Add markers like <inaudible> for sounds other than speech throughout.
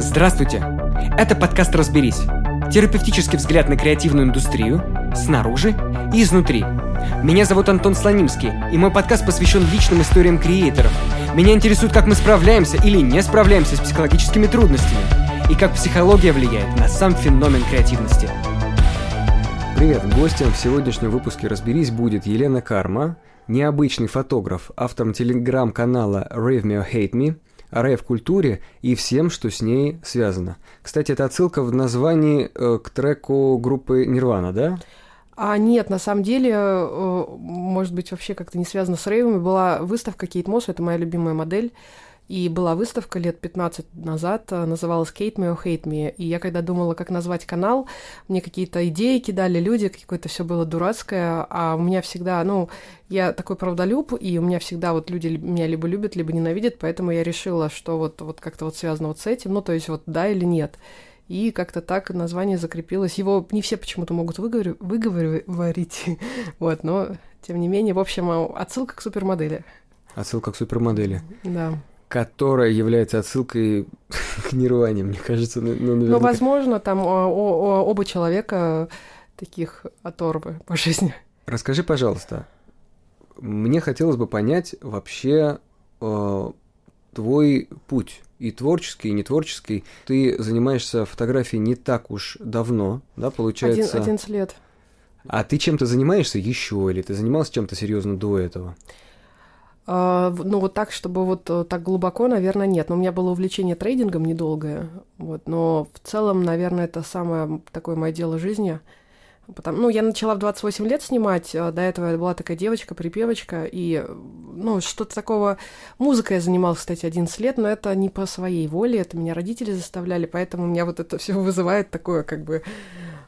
Здравствуйте! Это подкаст «Разберись». Терапевтический взгляд на креативную индустрию снаружи и изнутри. Меня зовут Антон Слонимский, и мой подкаст посвящен личным историям креаторов. Меня интересует, как мы справляемся или не справляемся с психологическими трудностями, и как психология влияет на сам феномен креативности. Привет! Гостем в сегодняшнем выпуске «Разберись» будет Елена Карма, необычный фотограф, автором телеграм-канала Rave Me or Hate Me – рейв-культуре и всем, что с ней связано. Кстати, это отсылка в названии э, к треку группы Нирвана, да? А нет, на самом деле, э, может быть, вообще как-то не связано с рейвами. Была выставка Кейт Мосс, это моя любимая модель. И была выставка лет 15 назад, э, называлась «Hate Me or Hate Me». И я когда думала, как назвать канал, мне какие-то идеи кидали люди, какое-то все было дурацкое, а у меня всегда, ну, я такой правдолюб, и у меня всегда вот люди меня либо любят, либо ненавидят, поэтому я решила, что вот, вот как-то вот связано вот с этим, ну, то есть вот да или нет. И как-то так название закрепилось. Его не все почему-то могут выговор... выговорить, <laughs> вот, но тем не менее, в общем, отсылка к супермодели. Отсылка к супермодели. Да которая является отсылкой <laughs> к Нирване, мне кажется. Ну, ну, ну возможно, там о, о, оба человека таких оторвы по жизни. Расскажи, пожалуйста, мне хотелось бы понять вообще э, твой путь и творческий, и нетворческий. Ты занимаешься фотографией не так уж давно, да, получается? 11 лет. А ты чем-то занимаешься еще, или ты занимался чем-то серьезно до этого? А, ну, вот так, чтобы вот э, так глубоко, наверное, нет. Но у меня было увлечение трейдингом недолгое. Вот, но в целом, наверное, это самое такое мое дело жизни. Потому, ну, я начала в 28 лет снимать, а до этого я была такая девочка, припевочка, и, ну, что-то такого... Музыкой я занималась, кстати, 11 лет, но это не по своей воле, это меня родители заставляли, поэтому у меня вот это все вызывает такое, как бы,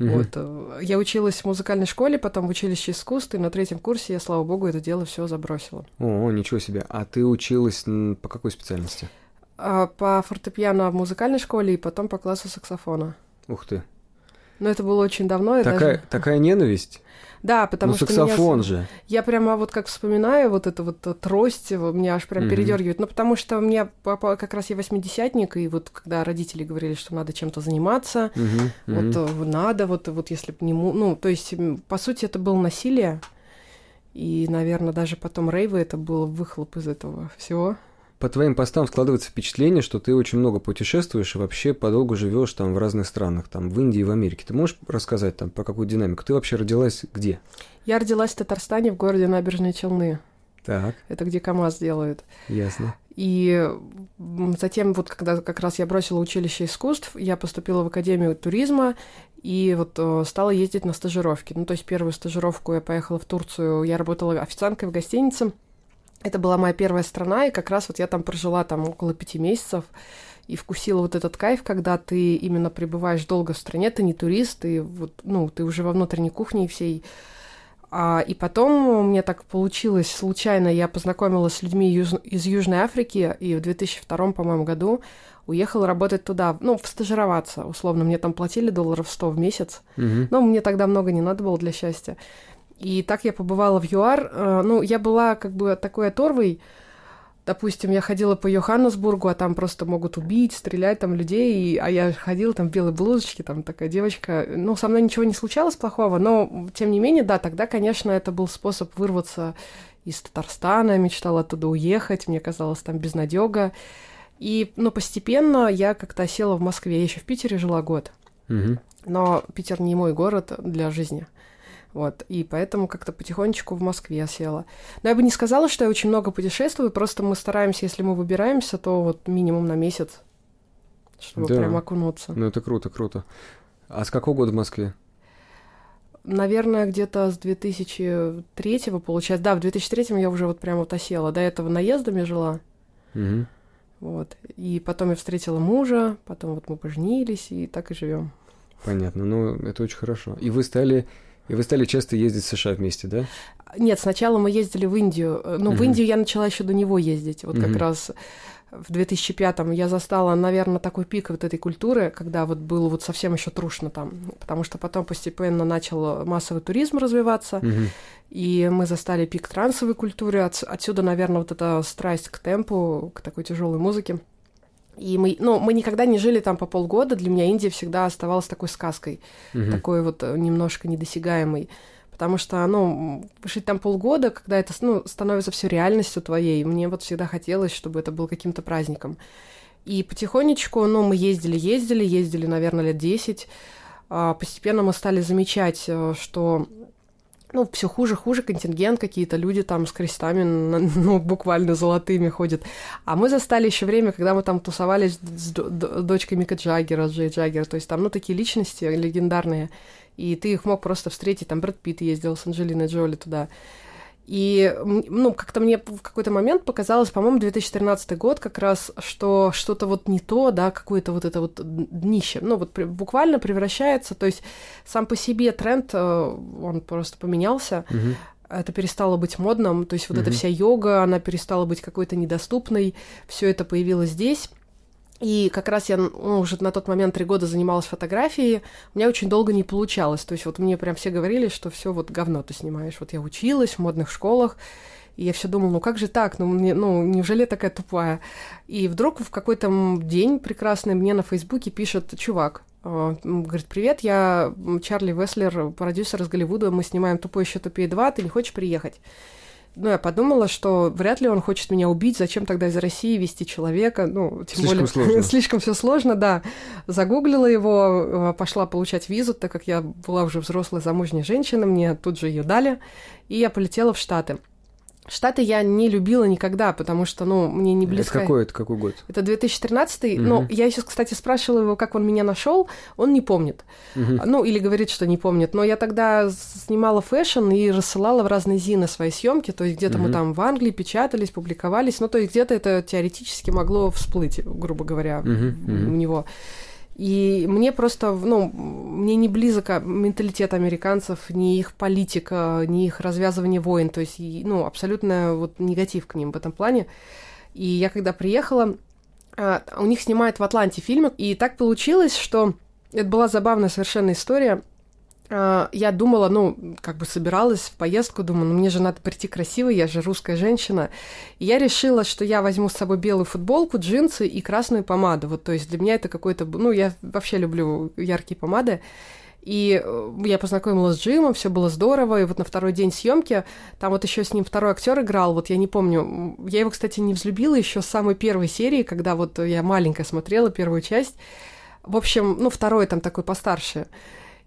Mm-hmm. Вот. Э, я училась в музыкальной школе, потом в училище искусств, и на третьем курсе я, слава богу, это дело все забросила. О, ничего себе. А ты училась по какой специальности? А, по фортепиано в музыкальной школе и потом по классу саксофона. Ух ты. Но это было очень давно. Такая, даже... такая ненависть? Да, потому ну, что саксофон меня... же. Я прямо вот как вспоминаю вот эту вот трость, меня аж прям mm-hmm. передергивает. Ну, потому что у меня папа как раз я восьмидесятник, и вот когда родители говорили, что надо чем-то заниматься, mm-hmm. вот mm-hmm. надо, вот, вот если бы не... Ну, то есть, по сути, это было насилие, и, наверное, даже потом рейвы это был выхлоп из этого всего по твоим постам складывается впечатление, что ты очень много путешествуешь и вообще подолгу живешь там в разных странах, там в Индии и в Америке. Ты можешь рассказать там про какую динамику? Ты вообще родилась где? Я родилась в Татарстане, в городе Набережные Челны. Так. Это где КАМАЗ делают. Ясно. И затем, вот когда как раз я бросила училище искусств, я поступила в Академию туризма и вот э, стала ездить на стажировки. Ну, то есть первую стажировку я поехала в Турцию, я работала официанткой в гостинице, это была моя первая страна, и как раз вот я там прожила там около пяти месяцев и вкусила вот этот кайф, когда ты именно пребываешь долго в стране, ты не турист, ты вот, ну, ты уже во внутренней кухне всей. А, и потом меня так получилось случайно, я познакомилась с людьми юж, из Южной Африки, и в 2002, по-моему, году уехала работать туда, ну, стажироваться, условно. Мне там платили долларов 100 в месяц, mm-hmm. но мне тогда много не надо было для счастья. И так я побывала в ЮАР. Э, ну, я была как бы такой оторвой. Допустим, я ходила по Йоханнесбургу, а там просто могут убить, стрелять там людей, и, а я ходила там в белой блузочке, там такая девочка. Ну, со мной ничего не случалось плохого, но, тем не менее, да, тогда, конечно, это был способ вырваться из Татарстана, мечтала оттуда уехать, мне казалось, там безнадега. И, ну, постепенно я как-то села в Москве. Я еще в Питере жила год. Угу. Но Питер не мой город для жизни. Вот, и поэтому как-то потихонечку в Москве села. Но я бы не сказала, что я очень много путешествую, просто мы стараемся, если мы выбираемся, то вот минимум на месяц, чтобы да. прям окунуться. Ну, это круто, круто. А с какого года в Москве? Наверное, где-то с 2003 получается. Да, в 2003 я уже вот прям вот осела. До этого наездами жила. Угу. Вот. И потом я встретила мужа, потом вот мы поженились, и так и живем. Понятно. Ну, это очень хорошо. И вы стали и вы стали часто ездить в США вместе, да? Нет, сначала мы ездили в Индию. Ну, uh-huh. в Индию я начала еще до него ездить. Вот uh-huh. как раз в 2005-м я застала, наверное, такой пик вот этой культуры, когда вот было вот совсем еще трушно там, потому что потом постепенно начал массовый туризм развиваться, uh-huh. и мы застали пик трансовой культуры, От, отсюда, наверное, вот эта страсть к темпу, к такой тяжелой музыке. И мы, ну, мы никогда не жили там по полгода. Для меня Индия всегда оставалась такой сказкой, угу. такой вот э, немножко недосягаемой. Потому что, ну, жить там полгода, когда это ну, становится все реальностью твоей, мне вот всегда хотелось, чтобы это был каким-то праздником. И потихонечку, ну, мы ездили, ездили, ездили, наверное, лет 10. А, постепенно мы стали замечать, э, что ну, все хуже, хуже контингент, какие-то люди там с крестами, <laughs> ну, буквально золотыми ходят. А мы застали еще время, когда мы там тусовались с дочкой Мика Джаггера, Джей Джаггера, то есть там, ну, такие личности легендарные, и ты их мог просто встретить, там Брэд Питт ездил с Анджелиной Джоли туда. И, ну, как-то мне в какой-то момент показалось, по-моему, 2013 год как раз, что что-то вот не то, да, какое-то вот это вот днище, ну, вот при, буквально превращается, то есть сам по себе тренд, э, он просто поменялся, угу. это перестало быть модным, то есть вот угу. эта вся йога, она перестала быть какой-то недоступной, все это появилось здесь, и как раз я ну, уже на тот момент три года занималась фотографией, у меня очень долго не получалось. То есть вот мне прям все говорили, что все вот говно ты снимаешь. Вот я училась в модных школах, и я все думала, ну как же так, ну, мне, ну неужели я такая тупая? И вдруг в какой-то день прекрасный мне на Фейсбуке пишет чувак, э, говорит, привет, я Чарли Веслер, продюсер из Голливуда, мы снимаем «Тупой еще тупее 2», ты не хочешь приехать? Ну, я подумала, что вряд ли он хочет меня убить, зачем тогда из России вести человека, ну, тем слишком более... Сложно. <laughs> слишком все сложно, да. Загуглила его, э, пошла получать визу, так как я была уже взрослая замужняя женщина, мне тут же ее дали, и я полетела в Штаты. Штаты я не любила никогда, потому что, ну, мне не близко. Это какой, это какой год? Это 2013. Угу. Ну, я сейчас, кстати, спрашивала его, как он меня нашел, он не помнит. Угу. Ну, или говорит, что не помнит. Но я тогда снимала fashion и рассылала в разные зины свои съемки, то есть где-то угу. мы там в Англии печатались, публиковались, ну, то есть где-то это теоретически могло всплыть, грубо говоря, угу. у него. И мне просто, ну, мне не близок менталитет американцев, ни их политика, ни их развязывание войн, то есть, ну, абсолютно вот негатив к ним в этом плане. И я когда приехала, а, у них снимают в Атланте фильмы, и так получилось, что это была забавная совершенно история. А, я думала, ну, как бы собиралась в поездку, думаю, ну, мне же надо прийти красивой, я же русская женщина. И я решила, что я возьму с собой белую футболку, джинсы и красную помаду. Вот, то есть для меня это какой-то... Ну, я вообще люблю яркие помады. И э, я познакомилась с Джимом, все было здорово. И вот на второй день съемки там вот еще с ним второй актер играл. Вот я не помню. Я его, кстати, не взлюбила еще с самой первой серии, когда вот я маленькая смотрела первую часть. В общем, ну, второй там такой постарше.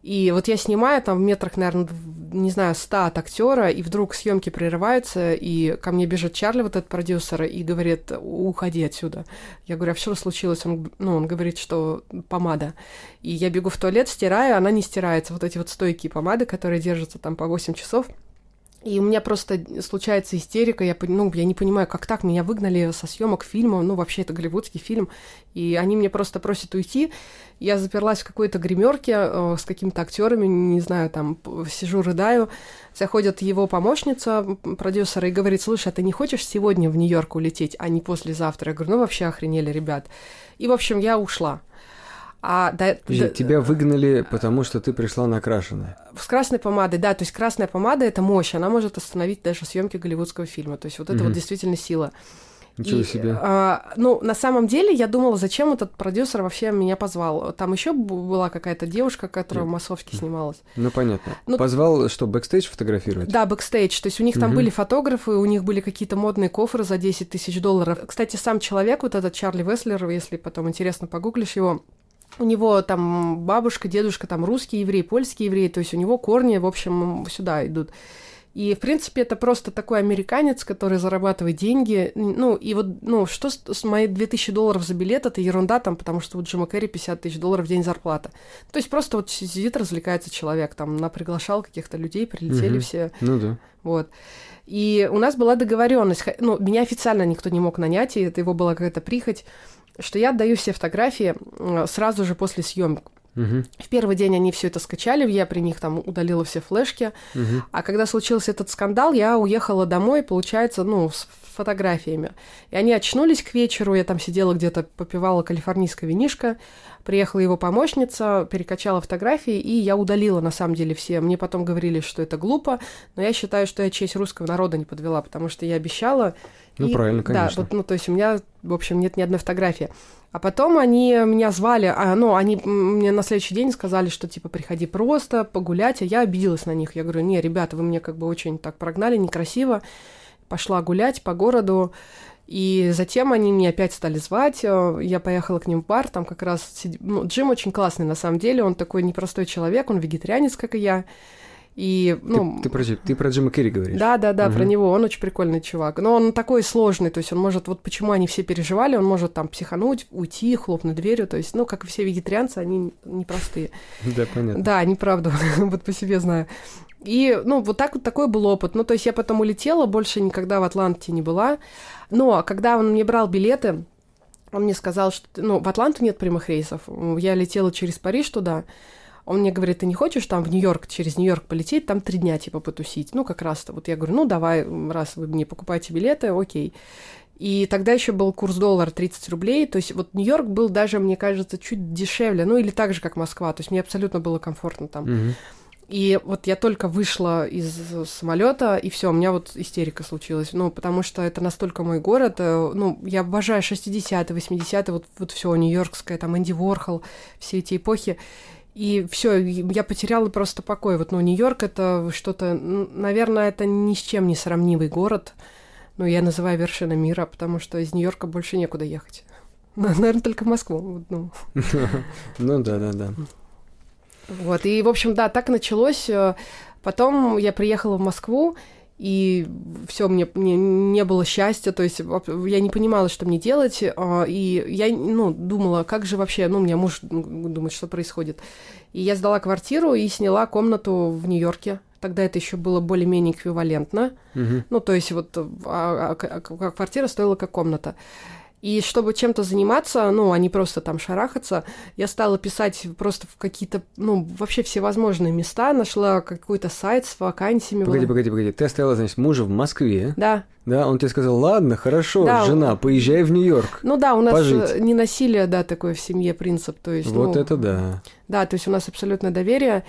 И вот я снимаю там в метрах, наверное, не знаю, ста от актера, и вдруг съемки прерываются, и ко мне бежит Чарли, вот этот продюсер, и говорит, уходи отсюда. Я говорю, а что случилось? Он, ну, он говорит, что помада. И я бегу в туалет, стираю, она не стирается. Вот эти вот стойкие помады, которые держатся там по 8 часов, и у меня просто случается истерика, я, ну, я не понимаю, как так, меня выгнали со съемок фильма, ну, вообще это голливудский фильм, и они мне просто просят уйти. Я заперлась в какой-то гримерке э, с какими-то актерами, не знаю, там, сижу, рыдаю. Заходит его помощница, продюсера, и говорит, слушай, а ты не хочешь сегодня в Нью-Йорк улететь, а не послезавтра? Я говорю, ну, вообще охренели, ребят. И, в общем, я ушла. А, да, Подожди, тебя выгнали, потому что ты пришла накрашенная. С красной помадой, да, то есть красная помада это мощь, она может остановить даже съемки голливудского фильма. То есть вот это угу. вот действительно сила. Ничего и, себе. А, ну, на самом деле, я думала, зачем этот продюсер вообще меня позвал. Там еще была какая-то девушка, которая в массовке снималась. Ну, понятно. Ну, позвал, что, бэкстейдж фотографировать? Да, бэкстейдж. То есть у них там угу. были фотографы, у них были какие-то модные кофры за 10 тысяч долларов. Кстати, сам человек, вот этот Чарли Веслер, если потом интересно погуглишь его, у него там бабушка, дедушка, там русский еврей, польский еврей, то есть у него корни, в общем, сюда идут. И, в принципе, это просто такой американец, который зарабатывает деньги. Ну, и вот, ну, что с, с мои 2000 долларов за билет, это ерунда там, потому что у Джима Керри 50 тысяч долларов в день зарплата. То есть просто вот сидит, развлекается человек, там, на приглашал каких-то людей, прилетели угу. все. Ну да. Вот. И у нас была договоренность, ну, меня официально никто не мог нанять, и это его была какая-то прихоть что я отдаю все фотографии сразу же после съемок. Угу. В первый день они все это скачали, я при них там удалила все флешки. Угу. А когда случился этот скандал, я уехала домой, получается, ну, с фотографиями. И они очнулись к вечеру, я там сидела где-то, попивала калифорнийское винишко, приехала его помощница, перекачала фотографии, и я удалила на самом деле все. Мне потом говорили, что это глупо, но я считаю, что я честь русского народа не подвела, потому что я обещала, Ну, И- правильно, конечно. Да, вот, ну, то есть у меня, в общем, нет ни одной фотографии. А потом они меня звали, а, ну, они мне на следующий день сказали, что, типа, приходи просто погулять, а я обиделась на них. Я говорю, не, ребята, вы мне как бы очень так прогнали, некрасиво. Пошла гулять по городу, и затем они меня опять стали звать. э, Я поехала к ним в бар, там как раз... сид- Ну, Джим очень классный, на самом деле, он такой непростой человек, он вегетарианец, как и я. И, Ты- ну, ты, про, Джи- ты про Джима Керри говоришь? да, да, да, про Мгм. него. Он очень прикольный чувак. Но он такой сложный, то есть он может, вот почему они все переживали, он может там психануть, уйти, хлопнуть дверью. То есть, ну, как и все вегетарианцы, они непростые. Да, понятно. Да, неправда, <laughs> вот по себе знаю. И, ну, вот так вот такой был опыт. Ну, то есть я потом улетела, больше никогда в Атланте не была. Но когда он мне брал билеты, он мне сказал, что, ну, в Атланту нет прямых рейсов. Я летела через Париж туда. Он мне говорит, ты не хочешь там в Нью-Йорк, через Нью-Йорк полететь, там три дня, типа, потусить? Ну, как раз-то. Вот я говорю, ну, давай, раз вы мне покупаете билеты, окей. И тогда еще был курс доллара 30 рублей, то есть вот Нью-Йорк был даже, мне кажется, чуть дешевле, ну или так же, как Москва, то есть мне абсолютно было комфортно там. Мгм. И вот я только вышла из самолета, и все, у меня вот истерика случилась. Ну, потому что это настолько мой город. э, Ну, я обожаю 60-е, 80-е, вот, вот все нью-йоркское, там Энди Ворхол, все эти эпохи. И все, я потеряла просто покой. Вот, ну, Нью-Йорк это что-то, наверное, это ни с чем не сравнивый город. Ну, я называю вершина мира, потому что из Нью-Йорка больше некуда ехать. <laughs> Наверное, только в Москву. Ну, <laughs> Ну да, да, да. Вот, и, в общем, да, так началось. Э, Потом я приехала в Москву, и все, мне, мне не было счастья, то есть я не понимала, что мне делать, а, и я, ну, думала, как же вообще, ну, у меня муж думает, что происходит. И я сдала квартиру и сняла комнату в Нью-Йорке. Тогда это еще было более-менее эквивалентно. Мгм. Ну, то есть вот а, а, а квартира стоила как комната. И чтобы чем-то заниматься, ну, а не просто там шарахаться, я стала писать просто в какие-то, ну, вообще всевозможные места, нашла какой-то сайт с вакансиями. Погоди, была- погоди, погоди. Ты оставила, значит, мужа в Москве, Да. да? Он тебе сказал, ладно, хорошо, Да, жена, поезжай в Нью-Йорк. Ну да, у нас Пожить. э, не насилие, да, такое в семье принцип. То есть, Вот ну, это да. Да, то есть у нас абсолютное доверие.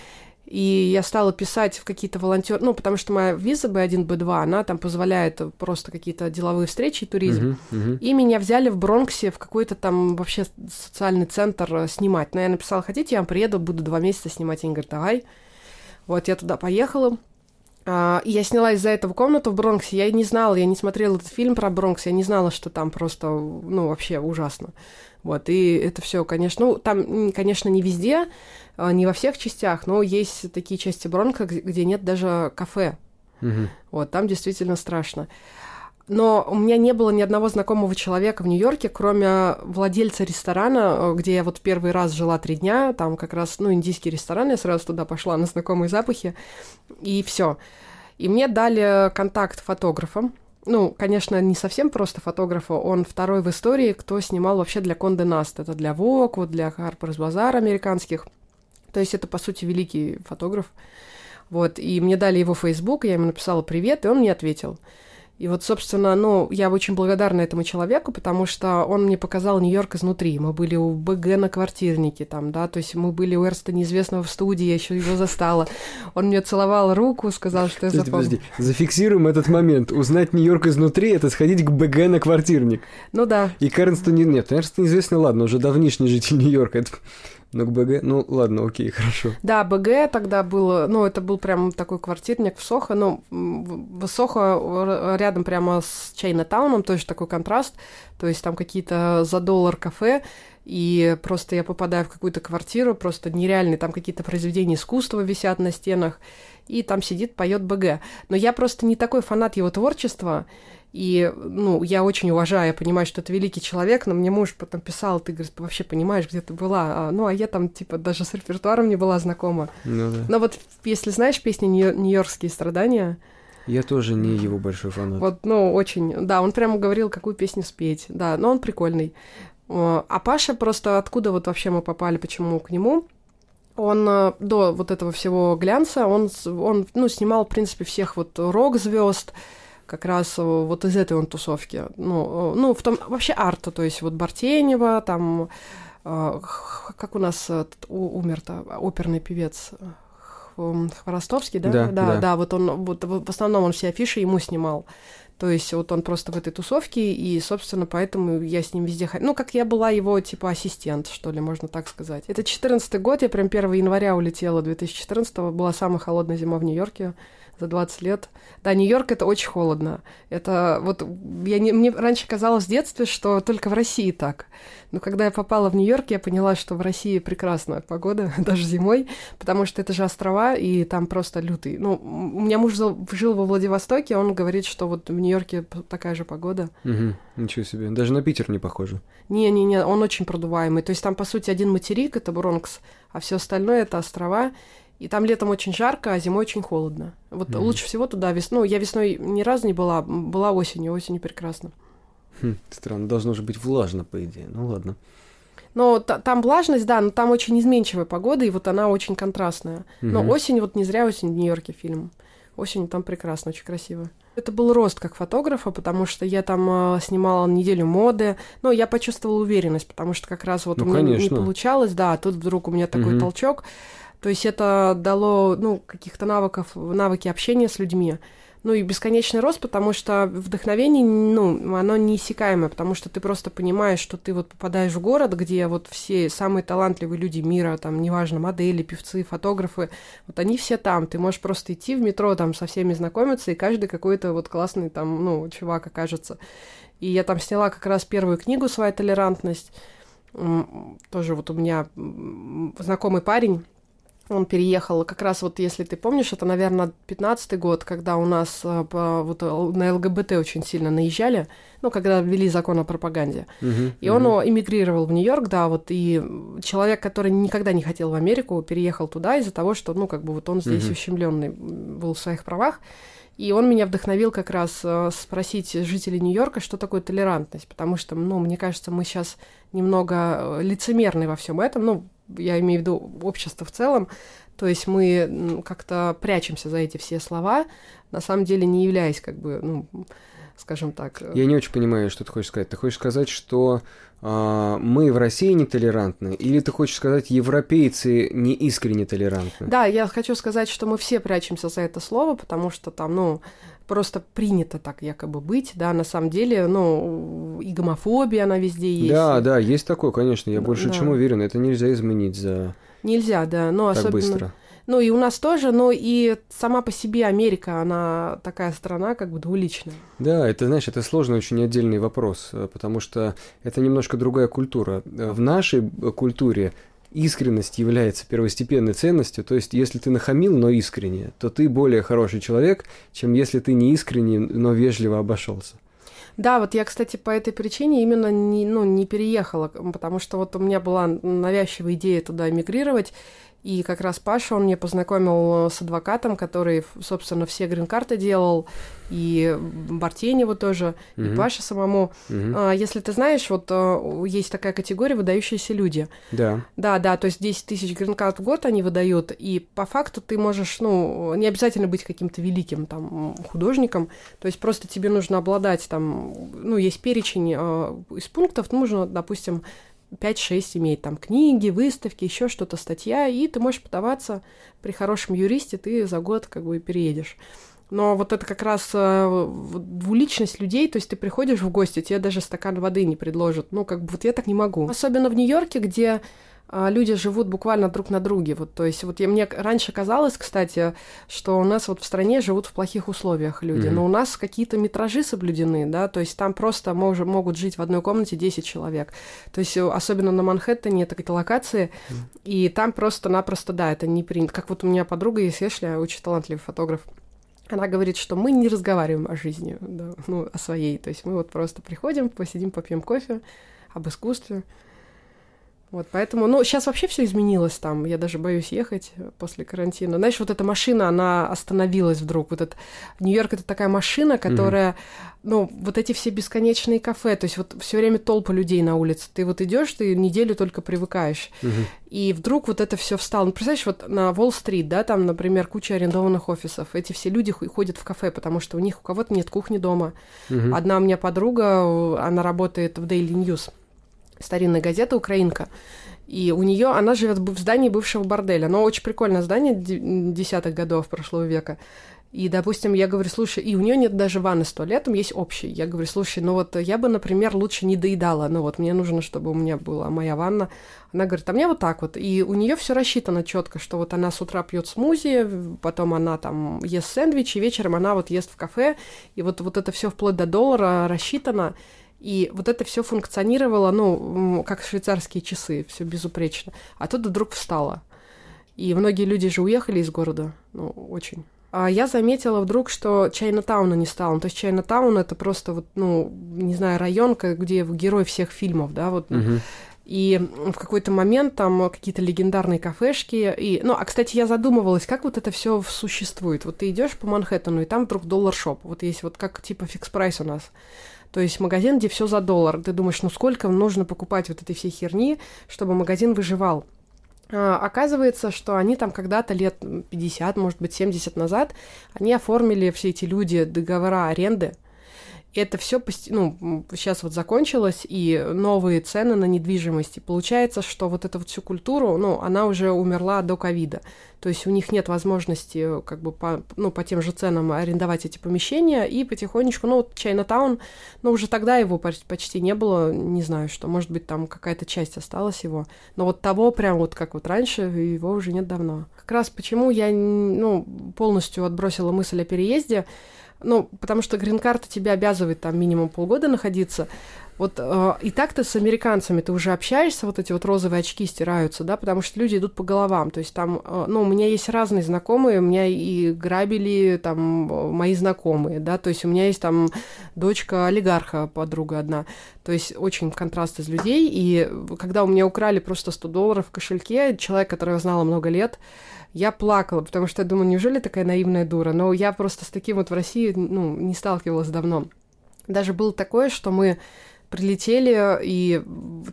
И я стала писать в какие-то волонтеры, ну, потому что моя виза B1, B2, она там позволяет просто какие-то деловые встречи и туризм. Мгм, мгм. И меня взяли в Бронксе в какой-то там вообще социальный центр э, снимать. Но я написала, хотите, я вам приеду, буду два месяца снимать. Они говорят, давай. Вот я туда поехала. А, И я сняла из-за этого комнату в Бронксе. Я и не знала, я не смотрела этот фильм про Бронкс, я не знала, что там просто, ну, вообще ужасно. Вот, и это все, конечно, ну, там, конечно, не везде, а, не во всех частях, но есть такие части Бронкса, г- где нет даже кафе. Мгм. Вот, там действительно страшно. Но у меня не было ни одного знакомого человека в Нью-Йорке, кроме владельца ресторана, э, где я вот первый раз жила три дня. Там как раз, ну, индийский ресторан, я сразу туда пошла на знакомые запахи, и все. И мне дали контакт фотографа. Ну, конечно, не совсем просто фотографа, он второй в истории, кто снимал вообще для Конде Наст. Это для Vogue, вот для Harper's Bazaar американских. То есть это, по сути, великий фотограф. Вот, и мне дали его Facebook, я ему написала привет, и он мне ответил. И вот, собственно, ну, я очень благодарна этому человеку, потому что он мне показал Нью-Йорк изнутри. Мы были у БГ на квартирнике там, да, то есть мы были у Эрста неизвестного в студии, я еще его застала. Он мне целовал руку, сказал, что я запомнила. подожди. Зафиксируем этот момент. Узнать Нью-Йорк изнутри – это сходить к БГ на квартирник. Ну да, И к Эрнсту не... Нет, Эрнст неизвестный, ладно, уже давнишний житель Нью-Йорка. Это... Но к БГ... Ну, ладно, окей, <laughs> хорошо. Да, БГ тогда было, ну, это был прям такой квартирник в Сохо, ну, в Сохо рядом прямо с Чайна-тауном, тоже такой контраст, то есть там какие-то за доллар кафе, и просто я попадаю в какую-то квартиру, просто нереальные, там какие-то произведения искусства висят на стенах, и там сидит, поет БГ. Но я просто не такой фанат его творчества, и, ну, я очень уважаю, я понимаю, что это великий человек, но мне муж потом писал, ты, говорит, вообще понимаешь, где ты была? А, ну, а я там, типа, даже с репертуаром не была знакома. Ну да. Но вот, если знаешь песни «Нью- «Нью-Йоркские страдания», Я тоже не его большой фанат. вот, ну, очень, да, он прямо говорил, какую песню спеть, да, но он прикольный. А Паша просто откуда вот вообще мы попали, почему к нему? Он э, до вот этого всего глянца, он, он ну, снимал, в принципе, всех вот рок-звезд, как раз э, вот из этой он тусовки. Ну, э, ну в том, вообще арта, то есть вот Бартенева, там, э, как у нас умер-то оперный певец, Хворостовский, да? Да, да, да. вот он, вот в основном он все афиши ему снимал. То есть вот он просто в этой тусовке, и, собственно, поэтому я с ним везде ходила. Ну, как я была его, типа, ассистент, что ли, можно так сказать. Это 14 год, я прям 1 января улетела 2014 -го. Была самая холодная зима в Нью-Йорке за 20 лет. Да, Нью-Йорк это очень холодно. Это вот я не, мне раньше казалось в детстве, что только в России так. Но когда я попала в Нью-Йорк, я поняла, что в России прекрасная погода, <laughs> даже зимой, потому что это же острова, и там просто лютый. Ну, у меня муж жил, во Владивостоке, он говорит, что вот в Нью-Йорке такая же погода. Угу, ничего себе. Даже на Питер не похоже. Не-не-не, он очень продуваемый. То есть там, по сути, один материк, это Бронкс, а все остальное это острова. И там летом очень жарко, а зимой очень холодно. Вот mm лучше всего туда весной. Ну, я весной ни разу не была, была осенью, осенью прекрасно. Хм, странно, должно же быть влажно, по идее. Ну ладно. Но та- там влажность, да, но там очень изменчивая погода, и вот она очень контрастная. mm Но осень, вот не зря осень в Нью-Йорке фильм. Осень там прекрасно, очень красиво. Это был рост как фотографа, потому что я там э, снимала неделю моды. Но я почувствовала уверенность, потому что как раз вот ну, у меня конечно. не получалось, да, а тут вдруг у меня такой Мгм. толчок. То есть это дало, ну, каких-то навыков, навыки общения с людьми. Ну и бесконечный рост, потому что вдохновение, ну, оно неиссякаемое, потому что ты просто понимаешь, что ты вот попадаешь в город, где вот все самые талантливые люди мира, там, неважно, модели, певцы, фотографы, вот они все там. Ты можешь просто идти в метро, там, со всеми знакомиться, и каждый какой-то вот классный там, ну, чувак окажется. И я там сняла как раз первую книгу «Своя толерантность». Тоже вот у меня знакомый парень, он переехал, как раз вот, если ты помнишь, это, наверное, 15-й год, когда у нас э, по- вот, э, на ЛГБТ очень сильно наезжали, ну, когда ввели закон о пропаганде. Мгм, И мгм. он эмигрировал в Нью-Йорк, да, вот, и человек, который никогда не хотел в Америку, переехал туда из-за того, что, ну, как бы вот он здесь Мгм. ущемленный был в своих правах. И он меня вдохновил как раз э, спросить жителей Нью-Йорка, что такое толерантность, потому что, ну, мне кажется, мы сейчас немного лицемерны во всем этом, ну, я имею в виду общество в целом, то есть мы как-то прячемся за эти все слова, на самом деле не являясь, как бы, ну, скажем так... э, Я не очень понимаю, что ты хочешь сказать. Ты хочешь сказать, что а, мы в России нетолерантны, или ты хочешь сказать, европейцы не искренне толерантны? Да, я хочу сказать, что мы все прячемся за это слово, потому что там, ну, просто принято так якобы быть, да, на самом деле, ну, и гомофобия, она везде есть. Да, да, есть такое, конечно. Я больше да. чем уверен, это нельзя изменить за Нельзя, да, но так особенно... быстро. Ну, и у нас тоже, но и сама по себе Америка, она такая страна, как бы двуличная. Да, это, знаешь, это сложный очень отдельный вопрос, э, потому что это немножко другая культура. Э, В нашей э, культуре искренность является первостепенной ценностью, то есть если ты нахамил, но искренне, то ты более хороший человек, чем если ты не искренне, но вежливо обошелся. Да, вот я, кстати, по этой причине именно не, ну, не переехала, потому что вот у меня была навязчивая идея туда эмигрировать, и как раз Паша, он мне познакомил с адвокатом, который, собственно, все грин-карты делал, и Бартеневу тоже, и Мгм. Паше самому. А, Если ты знаешь, вот а, есть такая категория «выдающиеся люди». Да. Да, да, то есть 10 тысяч грин-карт в год они выдают, и по факту ты можешь, ну, не обязательно быть каким-то великим там художником, то есть просто тебе нужно обладать там, ну, есть перечень э, из пунктов, нужно, допустим, 5-6 иметь там книги, выставки, еще что-то, статья, и ты можешь подаваться при хорошем юристе, ты за год как бы переедешь. Но вот это как раз э, двуличность людей, то есть ты приходишь в гости, тебе даже стакан воды не предложат. Ну, как бы вот я так не могу. Особенно в Нью-Йорке, где люди живут буквально друг на друге. Вот, то есть вот я, мне раньше казалось, кстати, что у нас вот в стране живут в плохих условиях люди, Мгм. но у нас какие-то метражи соблюдены, да, то есть там просто мож- могут жить в одной комнате 10 человек. То есть э, особенно на Манхэттене это какие-то локации, и там просто-напросто, да, это не принято. Как вот у меня подруга есть, Эшли, очень талантливый фотограф, она говорит, что мы не разговариваем о жизни, да, ну, о своей. То есть мы вот просто приходим, посидим, попьем кофе, об искусстве. Вот, поэтому, ну, сейчас вообще все изменилось там. Я даже боюсь ехать после карантина. Знаешь, вот эта машина, она остановилась вдруг. Вот это Нью-Йорк это такая машина, которая, ну, вот эти все бесконечные кафе, то есть вот все время толпа людей на улице. Ты вот идешь, ты неделю только привыкаешь. Мгм. И вдруг вот это все встало. Ну, представляешь, вот на Уолл-стрит, да, там, например, куча арендованных офисов. Эти все люди ходят в кафе, потому что у них у кого-то нет кухни дома. Мгм. Одна у меня подруга, она работает в Daily News, старинная газета украинка. И у нее, она живет в здании бывшего борделя. Но очень прикольное здание десятых годов прошлого века. И, допустим, я говорю, слушай, и у нее нет даже ванны с туалетом, есть общий. Я говорю, слушай, ну вот я бы, например, лучше не доедала, ну вот мне нужно, чтобы у меня была моя ванна. Она говорит, а мне вот так вот. И у нее все рассчитано четко, что вот она с утра пьет смузи, потом она там ест сэндвич, и вечером она вот ест в кафе, и вот, вот это все вплоть до доллара рассчитано. И вот это все функционировало, ну, как швейцарские часы, все безупречно. А тут вдруг встало. И многие люди же уехали из города, ну, очень. А я заметила вдруг, что Чайнатауна не стало. Ну, то есть Чайнатаун это просто вот, ну, не знаю, район, где герой всех фильмов, да, вот. Мгм. И в какой-то момент там какие-то легендарные кафешки. И, ну, а кстати, я задумывалась, как вот это все существует. Вот ты идешь по Манхэттену, и там вдруг dollar shop. Вот есть вот как типа Fix Price у нас. То есть магазин, где все за доллар. Ты думаешь, ну сколько нужно покупать вот этой всей херни, чтобы магазин выживал. А, оказывается, что они там когда-то лет 50, может быть, 70 назад, они оформили все эти люди договора аренды. Это все, ну, сейчас вот закончилось, и новые цены на недвижимость. И получается, что вот эту вот всю культуру, ну, она уже умерла до ковида. То есть у них нет возможности как бы по, ну, по тем же ценам арендовать эти помещения, и потихонечку, ну, вот Чайнатаун, ну, уже тогда его почти не было, не знаю, что, может быть, там какая-то часть осталась его, но вот того прям вот как вот раньше, его уже нет давно. Как раз почему я, ну, полностью отбросила мысль о переезде, ну, потому что грин-карта тебя обязывает там минимум полгода находиться. Вот э, и так-то с американцами ты уже общаешься, вот эти вот розовые очки стираются, да, потому что люди идут по головам. То есть там, э, ну, у меня есть разные знакомые, у меня и грабили там э, мои знакомые, да, то есть у меня есть там дочка олигарха, подруга одна. То есть очень контраст из людей. И когда у меня украли просто 100 долларов в кошельке, человек, которого я знала много лет, я плакала, потому что я думаю, неужели такая наивная дура? Но я просто с таким вот в России, ну, не сталкивалась давно. Даже было такое, что мы прилетели, и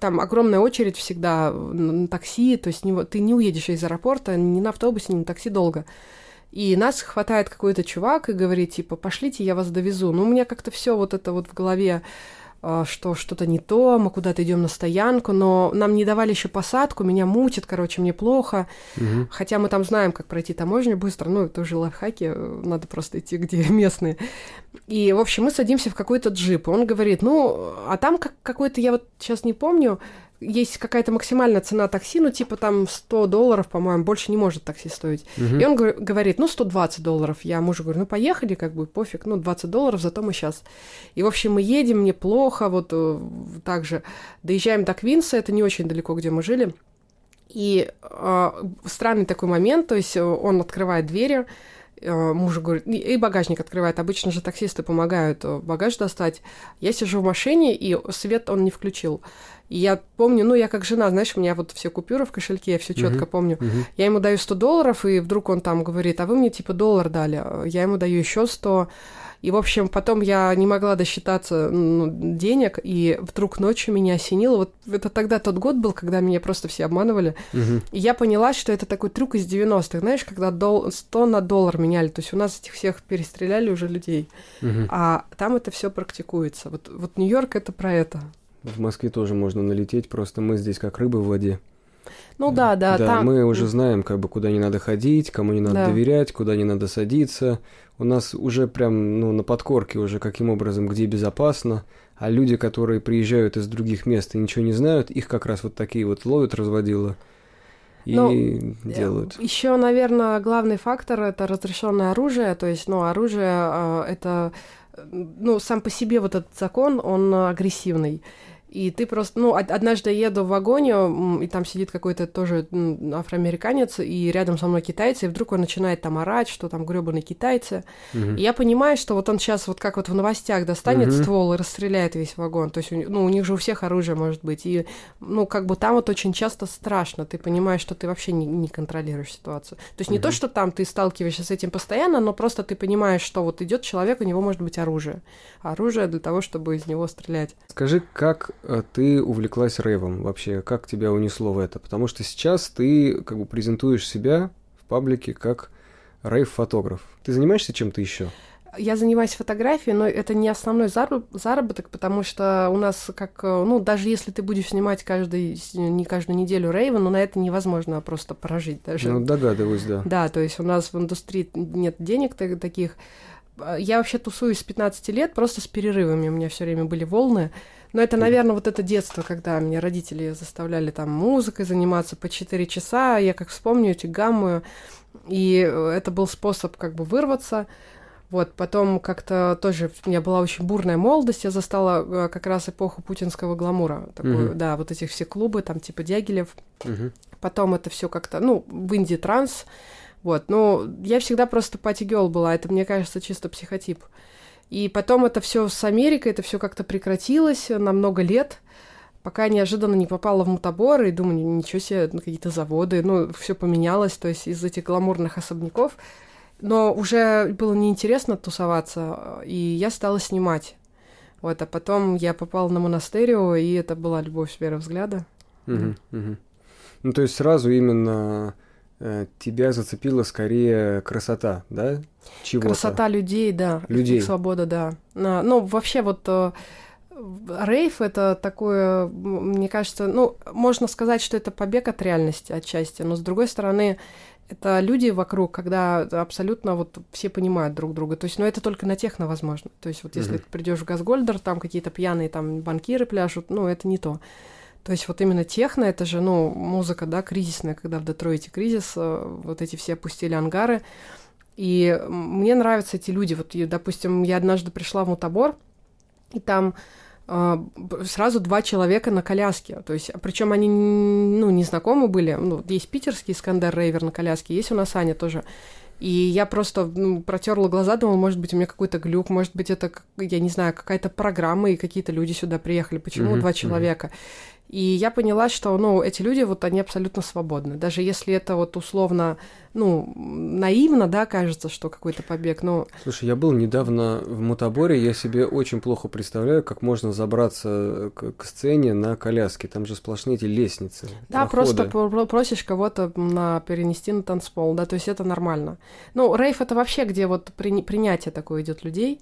там огромная очередь всегда на такси, то есть не, ты не уедешь из аэропорта ни на автобусе, ни на такси долго. И нас хватает какой-то чувак и говорит, типа, пошлите, я вас довезу. Но у меня как-то все вот это вот в голове что что-то не то, мы куда-то идем на стоянку, но нам не давали еще посадку, меня мутит, короче, мне плохо. Мгм. Хотя мы там знаем, как пройти таможню быстро, ну, это уже лайфхаки, э, надо просто идти, где <laughs> местные. И, в общем, мы садимся в какой-то джип, он говорит, ну, а там как какой-то, я вот сейчас не помню, есть какая-то максимальная цена такси, ну, типа там 100 долларов, по-моему, больше не может такси стоить. Мгм. И он говор- говорит, ну, 120 долларов. Я мужу говорю, ну, поехали, как бы, пофиг, ну, 20 долларов, зато мы сейчас. И, в общем, мы едем, мне плохо, вот э, также доезжаем до Квинса, это не очень далеко, где мы жили. И э, странный такой момент, то есть э, он открывает двери, э, муж говорит, и багажник открывает. Обычно же таксисты помогают багаж достать. Я сижу в машине, и свет он не включил. И я помню, ну, я как жена, знаешь, у меня вот все купюры в кошельке, я все четко Мгм. помню. Мгм. Я ему даю 100 долларов, и вдруг он там говорит, а вы мне типа доллар дали. Я ему даю еще 100. И, в общем, потом я не могла досчитаться ну, денег, и вдруг ночью меня осенило. Вот это тогда тот год был, когда меня просто все обманывали. Мгм. И я поняла, что это такой трюк из 90-х, знаешь, когда дол- 100 на доллар меняли. То есть у нас этих всех перестреляли уже людей. Мгм. А там это все практикуется. Вот, вот Нью-Йорк это про это. В Москве тоже можно налететь, просто мы здесь как рыбы в воде. Ну да, да, там... мы уже знаем, как бы, куда не надо ходить, кому не надо Да. доверять, куда не надо садиться. У нас уже прям, ну, на подкорке уже каким образом, где безопасно. А люди, которые приезжают из других мест и ничего не знают, их как раз вот такие вот ловят разводила и Ну, делают. Еще, наверное, главный фактор это разрешенное оружие. То есть, ну, оружие э, это, э, ну, сам по себе вот этот закон, он э, агрессивный. И ты просто, ну, од- однажды я еду в вагоне, и там сидит какой-то тоже афроамериканец, и рядом со мной китайцы, и вдруг он начинает там орать, что там гребаные китайцы. Мгм. И я понимаю, что вот он сейчас вот как вот в новостях достанет Мгм. ствол и расстреляет весь вагон. То есть, ну, у них же у всех оружие может быть. И, ну, как бы там вот очень часто страшно. Ты понимаешь, что ты вообще не, не контролируешь ситуацию. То есть не то, что там ты сталкиваешься с этим постоянно, но просто ты понимаешь, что вот идет человек, у него может быть оружие. Оружие для того, чтобы из него стрелять. Скажи, как ты увлеклась рэвом вообще? Как тебя унесло в это? Потому что сейчас ты как бы презентуешь себя в паблике как рейв-фотограф. Ты занимаешься чем-то еще? Я занимаюсь фотографией, но это не основной заработок, потому что у нас как, ну, даже если ты будешь снимать каждый, не каждую неделю рейва, но на это невозможно просто прожить даже. Ну, догадываюсь, да. Да, то есть у нас в индустрии нет денег таких. Я вообще тусуюсь с 15 лет, просто с перерывами. У меня все время были волны. Но это, наверное, вот это детство, когда меня родители заставляли там музыкой заниматься по 4 часа. Я как вспомню эти гаммы, и это был способ как бы вырваться. Вот, потом как-то тоже у меня была очень бурная молодость, я застала э, как раз эпоху путинского гламура, такую, угу. да, вот этих все клубы, там типа Дягилев. Угу. Потом это все как-то, ну, в Индии транс, вот, ну, я всегда просто пати-гелл была, это, мне кажется, чисто психотип. И потом это все с Америкой, это все как-то прекратилось на много лет, пока неожиданно не попала в мутабор, и думаю, ничего себе, ну, какие-то заводы, ну, все поменялось, то есть из этих гламурных особняков но уже было неинтересно тусоваться, и я стала снимать. Вот, а потом я попала на монастырию, и это была любовь с первого взгляда. Угу, угу. Ну, то есть сразу именно тебя зацепила скорее красота, да? Чего-то. Красота людей, да. Людей. Их свобода, да. Ну, вообще вот э, рейв это такое, мне кажется, ну, можно сказать, что это побег от реальности отчасти, но с другой стороны, это люди вокруг, когда абсолютно вот все понимают друг друга. То есть, ну, это только на техно возможно. То есть, вот если mm-hmm. ты придешь в Газгольдер, там какие-то пьяные там банкиры пляшут, ну, это не то. То есть вот именно техно, это же, ну, музыка, да, кризисная, когда в Детройте кризис, э, вот эти все опустили ангары. И мне нравятся эти люди. Вот, допустим, я однажды пришла в Мутабор, и там а, сразу два человека на коляске. То есть, причем они ну, не знакомы были. Ну, есть питерский Искандер Рейвер на коляске, есть у нас Аня тоже. И я просто ну, протерла глаза, думала, может быть, у меня какой-то глюк, может быть, это, я не знаю, какая-то программа, и какие-то люди сюда приехали. Почему mm-hmm, два человека? Mm-hmm. И я поняла, что, ну, эти люди, вот, они абсолютно свободны. Даже если это вот условно, ну, наивно, да, кажется, что какой-то побег, но... Слушай, я был недавно в Мутаборе, я себе очень плохо представляю, как можно забраться к, к сцене на коляске. Там же сплошные эти лестницы. Да, проходы. просто просишь кого-то на, перенести на танцпол, да, то есть это нормально. Ну, рейв это вообще, где вот при, принятие такое идет людей,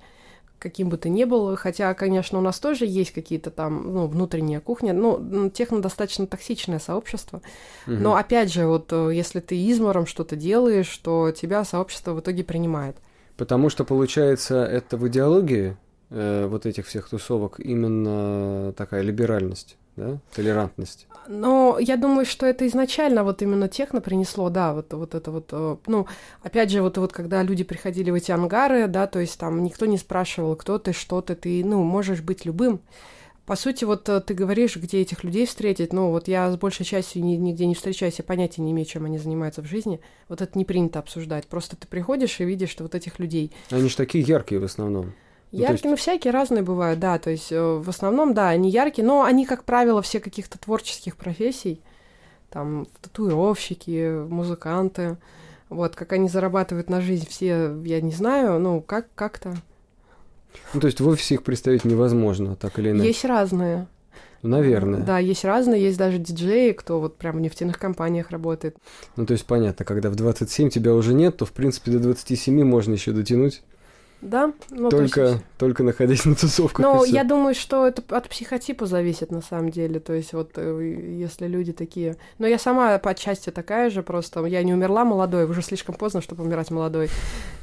каким бы ты ни был, хотя, конечно, у нас тоже есть какие-то там, ну, внутренняя кухня, ну, техно достаточно токсичное сообщество, угу. но, опять же, вот э, если ты измором что-то делаешь, то тебя сообщество в итоге принимает. Потому что, получается, это в идеологии э, вот этих всех тусовок именно такая либеральность да, толерантность. Но я думаю, что это изначально вот именно техно принесло, да, вот, вот это вот, э, ну, опять же, вот, вот когда люди приходили в эти ангары, да, то есть там никто не спрашивал, кто ты, что ты, ты, ну, можешь быть любым. По сути, вот э, ты говоришь, где этих людей встретить, ну, вот я с большей частью нигде не встречаюсь, я понятия не имею, чем они занимаются в жизни, вот это не принято обсуждать, просто ты приходишь и видишь, что вот этих людей... Они же такие яркие в основном. Яркие, ну, есть... всякие разные бывают, да. То есть э, в основном, да, они яркие, но они, как правило, все каких-то творческих профессий. Там татуировщики, музыканты. Вот, как они зарабатывают на жизнь, все, я не знаю, ну, как, как-то. Ну, то есть в офисе их представить невозможно, так или иначе? Есть разные. Ну, наверное. Да, есть разные, есть даже диджеи, кто вот прям в нефтяных компаниях работает. Ну, то есть понятно, когда в 27 тебя уже нет, то, в принципе, до 27 можно еще дотянуть. Да, ну, только, то есть... только находясь на тусовках. Ну, я думаю, что это от психотипа зависит на самом деле. То есть, вот э, если люди такие. Но я сама по части такая же, просто я не умерла молодой, уже слишком поздно, чтобы умирать молодой.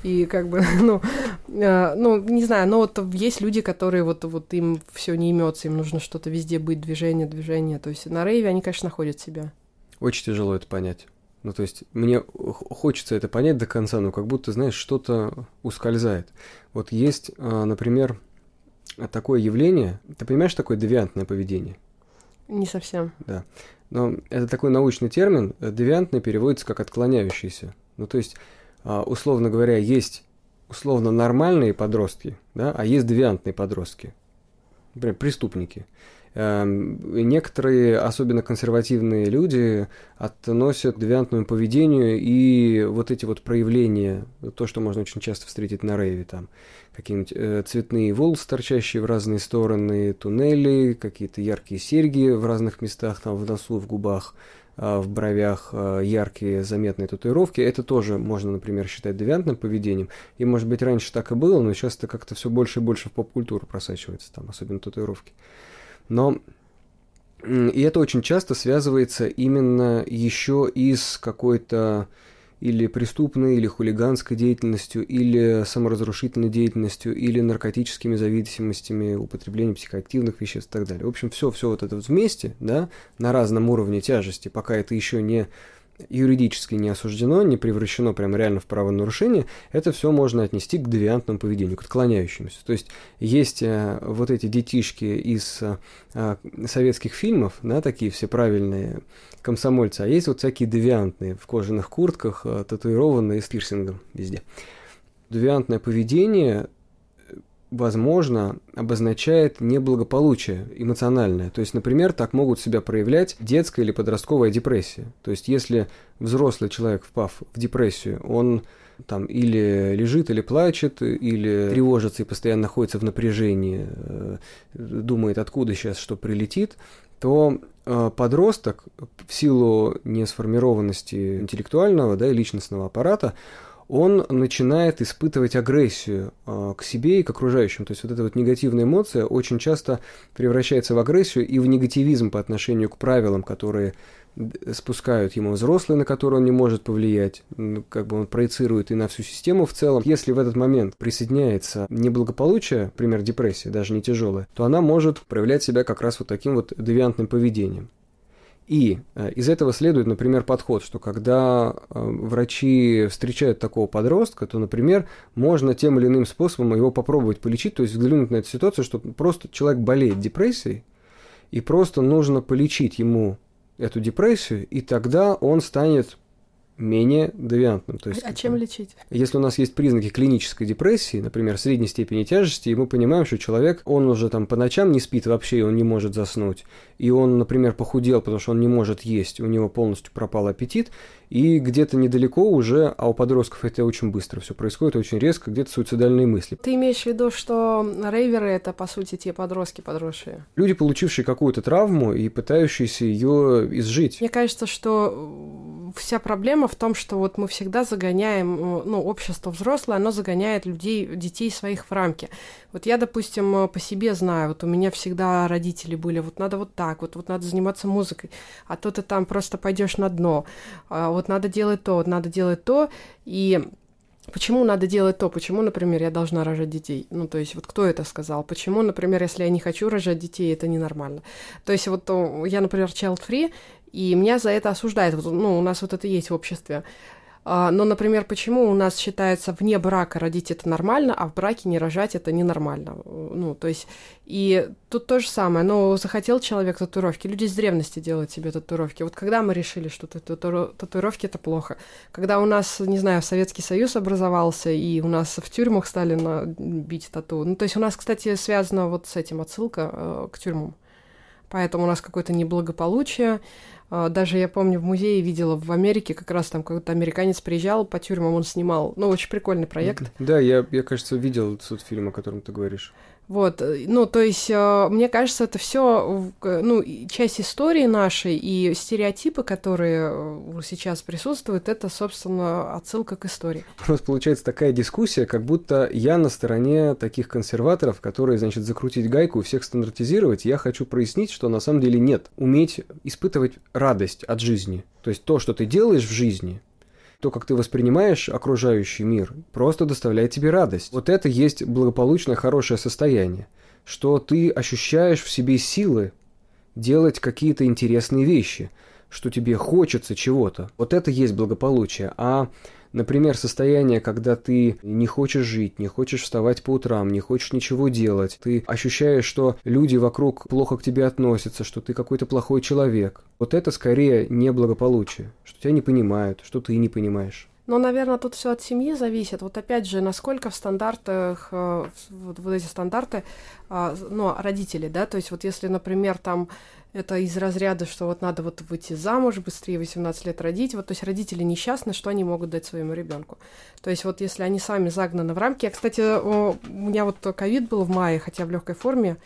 И как бы, <laughs> ну, э, ну, не знаю, но вот есть люди, которые вот, вот им все не имется, им нужно что-то везде быть, движение, движение. То есть на рейве они, конечно, находят себя. Очень тяжело это понять. Ну, то есть мне хочется это понять до конца, но как будто, знаешь, что-то ускользает. Вот есть, а, например, такое явление. Ты понимаешь, такое девиантное поведение? Не совсем. Да. Но это такой научный термин. Девиантный переводится как отклоняющийся. Ну, то есть, а, условно говоря, есть условно нормальные подростки, да, а есть девиантные подростки. Например, преступники. Эм, некоторые, особенно консервативные люди, относят к девиантному поведению и вот эти вот проявления, то, что можно очень часто встретить на рейве, там какие-нибудь э, цветные волосы, торчащие в разные стороны, туннели, какие-то яркие серьги в разных местах, там в носу, в губах, в бровях яркие заметные татуировки, это тоже можно, например, считать девиантным поведением. И, может быть, раньше так и было, но сейчас это как-то все больше и больше в поп-культуру просачивается, там, особенно татуировки. Но и это очень часто связывается именно еще и с какой-то или преступной, или хулиганской деятельностью, или саморазрушительной деятельностью, или наркотическими зависимостями, употреблением психоактивных веществ и так далее. В общем, все, все вот это вот вместе, да, на разном уровне тяжести, пока это еще не юридически не осуждено, не превращено прямо реально в правонарушение, это все можно отнести к девиантному поведению, к отклоняющемуся. То есть есть э, вот эти детишки из э, советских фильмов, да, такие все правильные комсомольцы, а есть вот всякие девиантные в кожаных куртках, э, татуированные с пирсингом везде. Девиантное поведение возможно, обозначает неблагополучие эмоциональное. То есть, например, так могут себя проявлять детская или подростковая депрессия. То есть, если взрослый человек, впав в депрессию, он там или лежит, или плачет, или тревожится и постоянно находится в напряжении, э, думает, откуда сейчас что прилетит, то э, подросток в силу несформированности интеллектуального да, и личностного аппарата, он начинает испытывать агрессию э, к себе и к окружающим. То есть вот эта вот негативная эмоция очень часто превращается в агрессию и в негативизм по отношению к правилам, которые спускают ему взрослые, на которые он не может повлиять, как бы он проецирует и на всю систему в целом. Если в этот момент присоединяется неблагополучие, например, депрессия, даже не тяжелая, то она может проявлять себя как раз вот таким вот девиантным поведением. И э, из этого следует, например, подход, что когда э, врачи встречают такого подростка, то, например, можно тем или иным способом его попробовать полечить, то есть взглянуть на эту ситуацию, что просто человек болеет депрессией, и просто нужно полечить ему эту депрессию, и тогда он станет менее девиантным. То есть, а чем лечить? Если у нас есть признаки клинической депрессии, например, средней степени тяжести, и мы понимаем, что человек, он уже там по ночам не спит вообще, и он не может заснуть, и он, например, похудел, потому что он не может есть, у него полностью пропал аппетит, и где-то недалеко уже, а у подростков это очень быстро все происходит, очень резко, где-то суицидальные мысли. Ты имеешь в виду, что рейверы это, по сути, те подростки подросшие? Люди, получившие какую-то травму и пытающиеся ее изжить. Мне кажется, что вся проблема в том, что вот мы всегда загоняем, ну, общество взрослое, оно загоняет людей, детей своих в рамки. Вот я, допустим, по себе знаю, вот у меня всегда родители были, вот надо вот так, вот, вот надо заниматься музыкой, а то ты там просто пойдешь на дно. Вот надо делать то, вот надо делать то, и Почему надо делать то? Почему, например, я должна рожать детей? Ну, то есть, вот кто это сказал? Почему, например, если я не хочу рожать детей, это ненормально? То есть, вот я, например, child-free, и меня за это осуждают. Вот, ну, у нас вот это есть в обществе. А, но, например, почему у нас считается вне брака родить это нормально, а в браке не рожать это ненормально? Ну, то есть, и тут то же самое. Но захотел человек татуировки. Люди с древности делают себе татуировки. Вот когда мы решили, что тату татуировки это плохо? Когда у нас, не знаю, Советский Союз образовался, и у нас в тюрьмах стали бить тату. Ну, то есть у нас, кстати, связано вот с этим отсылка э, к тюрьмам. Поэтому у нас какое-то неблагополучие. А, даже я помню, в музее видела в Америке, как раз там какой-то американец приезжал по тюрьмам, он снимал. Ну, очень прикольный проект. Да, я, я кажется, видел тот фильм, о котором ты говоришь. Вот, э, ну, то есть, э, мне кажется, это все, ну, часть истории нашей и стереотипы, которые э, сейчас присутствуют, это, собственно, отсылка к истории. У нас получается такая дискуссия, как будто я на стороне таких консерваторов, которые, значит, закрутить гайку и всех стандартизировать. Я хочу прояснить, что на самом деле нет. Уметь испытывать радость от жизни. То есть то, что ты делаешь в жизни, то, как ты воспринимаешь окружающий мир, просто доставляет тебе радость. Вот это есть благополучное, хорошее состояние, что ты ощущаешь в себе силы делать какие-то интересные вещи, что тебе хочется чего-то. Вот это есть благополучие. А Например, состояние, когда ты не хочешь жить, не хочешь вставать по утрам, не хочешь ничего делать, ты ощущаешь, что люди вокруг плохо к тебе относятся, что ты какой-то плохой человек. Вот это скорее неблагополучие, что тебя не понимают, что ты не понимаешь. Но, наверное, тут все от семьи зависит. Вот опять же, насколько в стандартах, э, вот, вот эти стандарты, а, ну, родители, да, то есть вот если, например, там это из разряда, что вот надо вот выйти замуж, быстрее 18 лет родить. Вот, то есть родители несчастны, что они могут дать своему ребенку. То есть вот если они сами загнаны в рамки... Я, кстати, у меня вот ковид был в мае, хотя в легкой форме,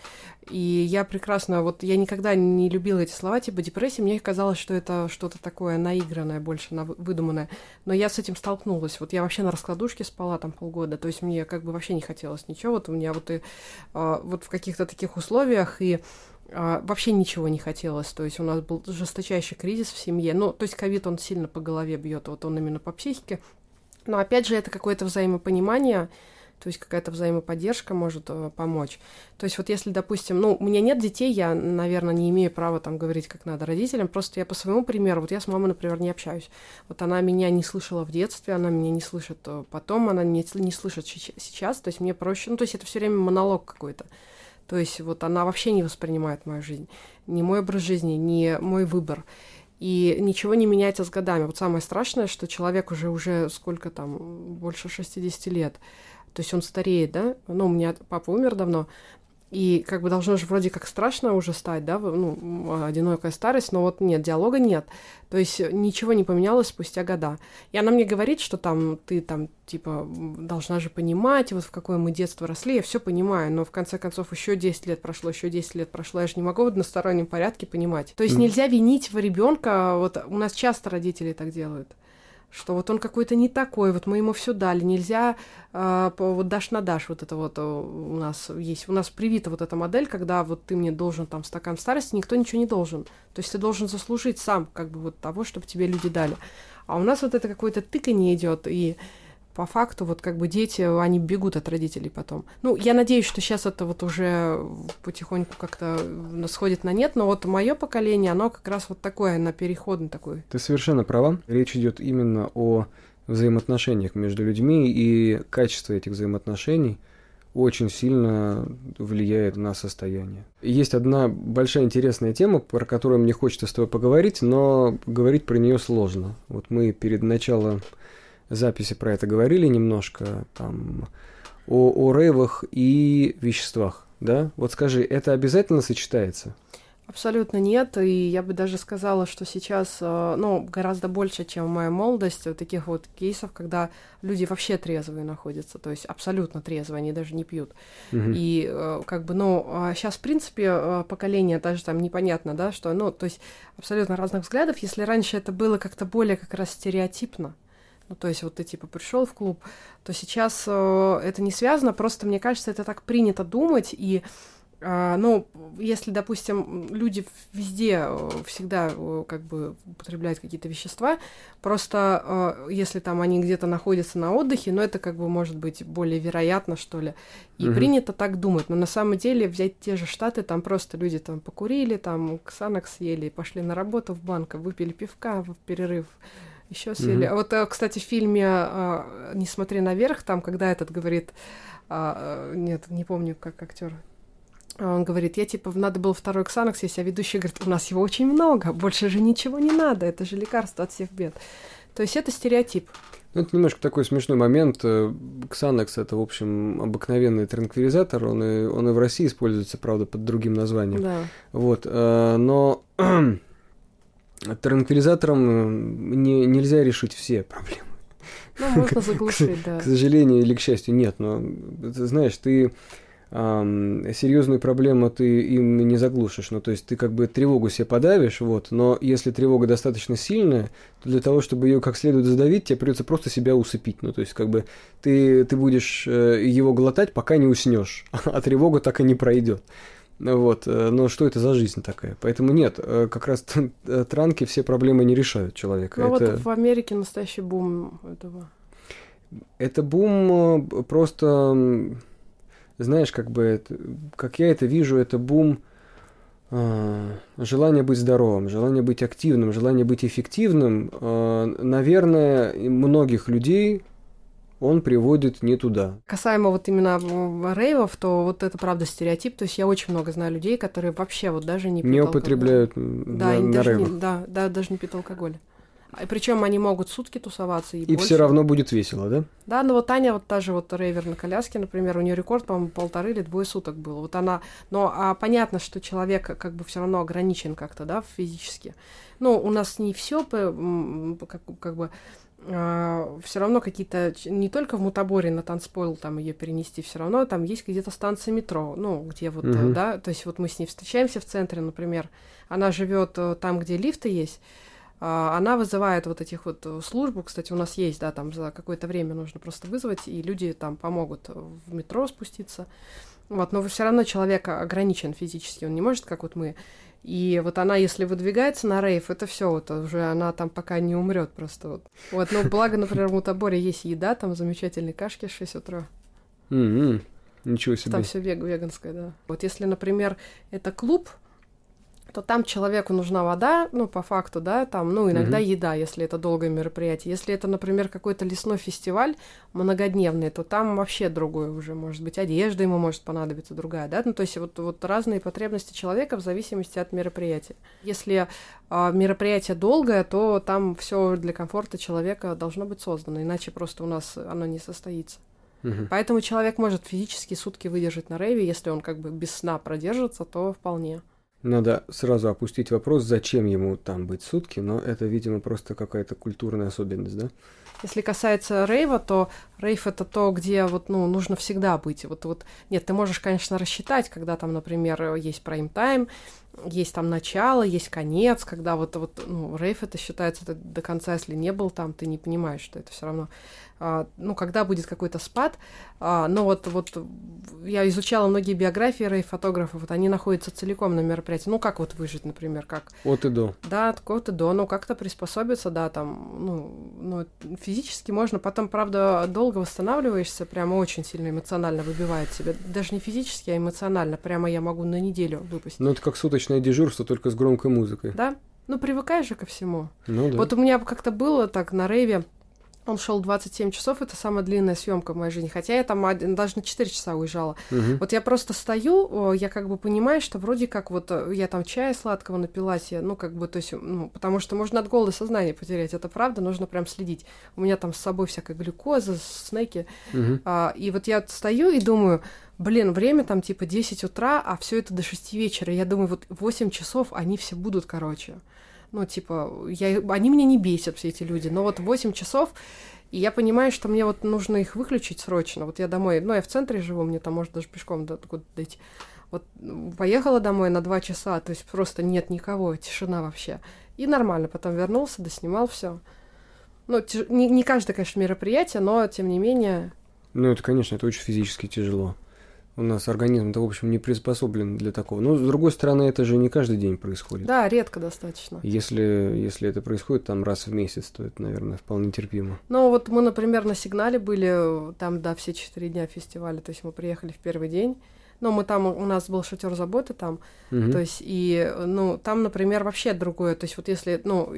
и я прекрасно, вот я никогда не любила эти слова, типа депрессия, мне казалось, что это что-то такое наигранное, больше на выдуманное. Но я с этим столкнулась. Вот я вообще на раскладушке спала там полгода, то есть мне как бы вообще не хотелось ничего. Вот у меня вот и а, вот в каких-то таких условиях и вообще ничего не хотелось. То есть у нас был жесточайший кризис в семье. Ну, то есть ковид, он сильно по голове бьет, вот он именно по психике. Но опять же, это какое-то взаимопонимание, то есть какая-то взаимоподдержка может э, помочь. То есть вот если, допустим, ну, у меня нет детей, я, наверное, не имею права там говорить, как надо родителям, просто я по своему примеру, вот я с мамой, например, не общаюсь. Вот она меня не слышала в детстве, она меня не слышит э, потом, она не, не слышит сейчас, то есть мне проще, ну, то есть это все время монолог какой-то. То есть вот она вообще не воспринимает мою жизнь, ни мой образ жизни, ни мой выбор. И ничего не меняется с годами. Вот самое страшное, что человек уже, уже сколько там, больше 60 лет, то есть он стареет, да? Ну, у меня папа умер давно, и как бы должно же вроде как страшно уже стать, да, ну, одинокая старость, но вот нет, диалога нет. То есть ничего не поменялось спустя года. И она мне говорит, что там ты там, типа, должна же понимать, вот в какое мы детство росли, я все понимаю, но в конце концов еще 10 лет прошло, еще 10 лет прошло, я же не могу в одностороннем порядке понимать. То есть нельзя винить в ребенка, вот у нас часто родители так делают что вот он какой-то не такой, вот мы ему все дали, нельзя э, вот дашь на дашь, вот это вот э, у нас есть, у нас привита вот эта модель, когда вот ты мне должен там стакан старости, никто ничего не должен, то есть ты должен заслужить сам как бы вот того, чтобы тебе люди дали, а у нас вот это какое-то тыканье идет и по факту вот как бы дети, они бегут от родителей потом. Ну, я надеюсь, что сейчас это вот уже потихоньку как-то сходит на нет, но вот мое поколение, оно как раз вот такое, на переходный такой. Ты совершенно права. Речь идет именно о взаимоотношениях между людьми, и качество этих взаимоотношений очень сильно влияет на состояние. Есть одна большая интересная тема, про которую мне хочется с тобой поговорить, но говорить про нее сложно. Вот мы перед началом записи про это говорили немножко, там, о, о рейвах и веществах, да? Вот скажи, это обязательно сочетается? Абсолютно нет, и я бы даже сказала, что сейчас, э, ну, гораздо больше, чем в моей молодости, вот таких вот кейсов, когда люди вообще трезвые находятся, то есть абсолютно трезвые, они даже не пьют. Угу. И э, как бы, ну, сейчас, а в принципе, э, поколение даже там непонятно, да, что, ну, то есть абсолютно разных взглядов, если раньше это было как-то более как раз стереотипно, ну, то есть вот ты типа пришел в клуб, то сейчас э, это не связано, просто мне кажется, это так принято думать, и э, ну, если, допустим, люди везде э, всегда э, как бы употребляют какие-то вещества, просто э, если там они где-то находятся на отдыхе, ну, это как бы может быть более вероятно, что ли. И угу. принято так думать. Но на самом деле взять те же штаты, там просто люди там покурили, там ксанок съели, пошли на работу в банк, выпили пивка в перерыв, еще сели. Mm-hmm. Вот, э, кстати, в фильме э, «Не смотри наверх», там, когда этот говорит, а, э, нет, не помню, как актер. Он говорит, я типа, надо было второй Ксанакс есть, а ведущий говорит, у нас его очень много, больше же ничего не надо, это же лекарство от всех бед. То есть это стереотип. Ну, это немножко такой смешной момент. Ксанакс это, в общем, обыкновенный транквилизатор. Он и, он и в России используется, правда, под другим названием. Да. Вот. Но <clears throat> транквилизатором не, нельзя решить все проблемы. Ну, можно <laughs> заглушить, да. К сожалению или к счастью, нет. Но, знаешь, ты серьезную проблему ты им не заглушишь. Ну, то есть ты как бы тревогу себе подавишь, вот, но если тревога достаточно сильная, то для того, чтобы ее как следует задавить, тебе придется просто себя усыпить. Ну, то есть, как бы ты, ты будешь э, его глотать, пока не уснешь, <laughs> а тревога так и не пройдет. Вот, э, но что это за жизнь такая? Поэтому нет, э, как раз э, транки все проблемы не решают человека. Ну это... вот в Америке настоящий бум этого. Это бум просто, знаешь, как бы, это, как я это вижу, это бум желание быть здоровым, желание быть активным, желание быть эффективным, наверное, многих людей он приводит не туда. Касаемо вот именно рейвов, то вот это правда стереотип. То есть я очень много знаю людей, которые вообще вот даже не пьют Не употребляют да, на, на даже рейвах. Не, да, да, даже не пьют алкоголь. И причем они могут сутки тусоваться и, И все равно будет весело, да? Да, ну вот Таня, вот та же вот рейвер на коляске, например, у нее рекорд, по-моему, полторы или двое суток был. Вот она, но а понятно, что человек как бы все равно ограничен как-то, да, физически. Ну, у нас не все как, как бы Uh, все равно какие-то не только в Мутаборе на танцпол там ее перенести, все равно там есть где-то станция метро, ну где вот mm-hmm. да, то есть вот мы с ней встречаемся в центре, например, она живет э, там, где лифты есть, а, она вызывает вот этих вот э, службу, кстати, у нас есть, да, там за какое-то время нужно просто вызвать, и люди там помогут в метро спуститься. Вот, но все равно человек ограничен физически, он не может, как вот мы. И вот она, если выдвигается на рейв, это все, вот уже она там пока не умрет просто. Вот. вот, но благо, например, в Мутаборе есть еда, там замечательные кашки в 6 утра. Mm-hmm. Ничего себе. Там все вег веганское, да. Вот если, например, это клуб, то там человеку нужна вода, ну, по факту, да, там, ну, иногда mm-hmm. еда, если это долгое мероприятие. Если это, например, какой-то лесной фестиваль многодневный, то там вообще другое уже, может быть, одежда ему может понадобиться другая, да, ну, то есть вот, вот разные потребности человека в зависимости от мероприятия. Если э, мероприятие долгое, то там все для комфорта человека должно быть создано, иначе просто у нас оно не состоится. Угу. Поэтому человек может физически сутки выдержать на рейве, если он как бы без сна продержится, то вполне. Надо сразу опустить вопрос, зачем ему там быть сутки, но это, видимо, просто какая-то культурная особенность, да? Если касается рейва, то рейв это то, где вот, ну, нужно всегда быть. Вот, вот, нет, ты можешь, конечно, рассчитать, когда там, например, есть прайм-тайм, есть там начало, есть конец, когда вот, вот ну, рейв это считается это до конца, если не был там, ты не понимаешь, что это все равно ну, когда будет какой-то спад. А, но вот, вот я изучала многие биографии рейв-фотографов, вот они находятся целиком на мероприятии. Ну, как вот выжить, например, как... От и до. Да, от от и до, ну, как-то приспособиться, да, там, ну, ну, физически можно, потом, правда, долго восстанавливаешься, прямо очень сильно эмоционально выбивает себя. Даже не физически, а эмоционально. Прямо я могу на неделю выпустить. Ну, это как суточное дежурство, только с громкой музыкой. Да, ну, привыкаешь же ко всему. Ну, да. Вот у меня как-то было так на рейве, он шел 27 часов, это самая длинная съемка в моей жизни. Хотя я там даже на 4 часа уезжала. Угу. Вот я просто стою, я как бы понимаю, что вроде как вот э, я там чая сладкого напилась, я, ну, как бы, то есть, ну, потому что можно от голода сознание потерять. Это правда, нужно прям следить. У меня там с собой всякая глюкоза, снеки. Угу. А, и вот я стою и думаю, блин, время там типа 10 утра, а все это до 6 вечера. Я думаю, вот 8 часов они все будут, короче. Ну, типа, я, они меня не бесят, все эти люди. Но вот 8 часов, и я понимаю, что мне вот нужно их выключить срочно. Вот я домой, ну, я в центре живу, мне там может даже пешком до, куда дойти. Вот поехала домой на 2 часа, то есть просто нет никого, тишина вообще. И нормально, потом вернулся, доснимал все. Ну, тяж... не, не каждое, конечно, мероприятие, но тем не менее. Ну, это, конечно, это очень физически тяжело. У нас организм-то, в общем, не приспособлен для такого. Но, с другой стороны, это же не каждый день происходит. Да, редко достаточно. Если, если это происходит там раз в месяц, то это, наверное, вполне терпимо. Ну, вот мы, например, на сигнале были там, да, все четыре дня фестиваля. То есть мы приехали в первый день. Но мы там, у нас был шатер заботы там, угу. то есть, и, ну, там, например, вообще другое. То есть, вот если, ну,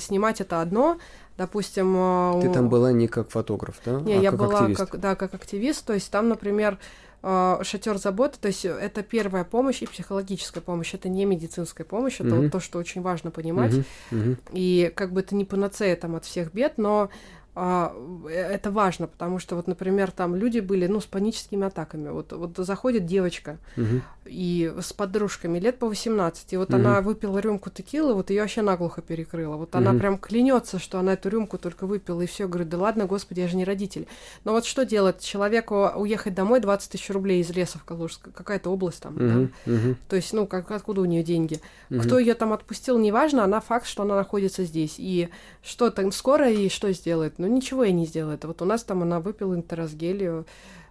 снимать это одно, допустим... Ты там была не как фотограф, да? Не, а я как была активист. как, да, как активист. То есть, там, например, а, шатер заботы, то есть это первая помощь и психологическая помощь, это не медицинская помощь, это Мгм. вот то, что очень важно понимать. Мгм, мгм. И как бы это не панацея там от всех бед, но э, это важно, потому что вот, например, там люди были, ну, с паническими атаками. Вот, вот заходит девочка Мгм. и с подружками лет по 18, и вот Мгм. она выпила рюмку текилы, вот ее вообще наглухо перекрыла. Вот она Мгм. прям клянется, что она эту рюмку только выпила, и все, говорит, да ладно, господи, я же не родитель. Но вот что делать? Человеку уехать домой 20 тысяч рублей из леса в Калужск, какая-то область там, да? Мгм. Мгм. То есть, ну, как, откуда у нее деньги? Мгм. Кто ее там отпустил, неважно, она факт, что она находится здесь. И что там скоро и что сделает? Ну, ничего и не сделает. Вот у нас там она выпила интеросгелию,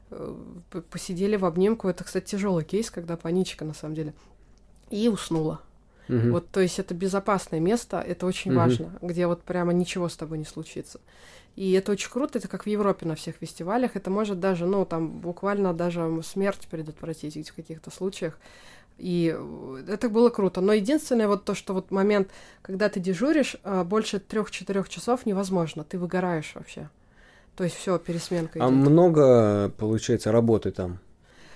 э, посидели в обнимку. Это, кстати, тяжелый кейс, когда паничка, на самом деле. И уснула. Мгм. Вот, то есть это безопасное место, это очень Мгм. важно, где вот прямо ничего с тобой не случится. И это очень круто, это как в Европе на всех фестивалях, это может даже, ну, там, буквально даже смерть предотвратить в каких-то случаях. И э, это было круто. Но единственное вот то, что вот момент, когда ты дежуришь, а, больше трех-четырех часов невозможно, ты выгораешь вообще. То есть все, пересменка А идет. много, получается, работы там?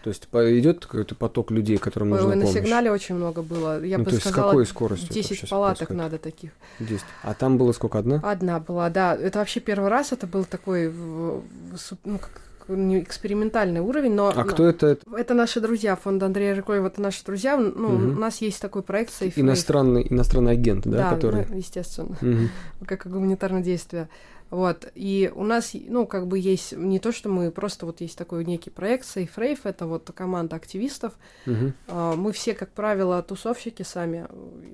То есть идет какой-то поток людей, которым нужна Ой, на помощь? сигнале очень много было. Я Ну, бы то есть с сказала, какой скоростью это 10 вообще палаток происходит? надо таких. 10. А там было сколько, одна? Одна была, да. Это вообще первый раз, это был такой ну, как экспериментальный уровень, но... А но- кто это? Это наши друзья, фонд Андрея Рыкоева, это наши друзья. Ну, Мгм. у нас есть такой проект Safe. Иностранный, иностранный агент, да, Да, который... ну, естественно, Мгм. <laughs> как гуманитарное действие. Вот, и у нас, ну, как бы есть не то, что мы просто вот есть такой некий проект Safe Rave, это вот команда активистов. А, Мы все, как правило, тусовщики сами,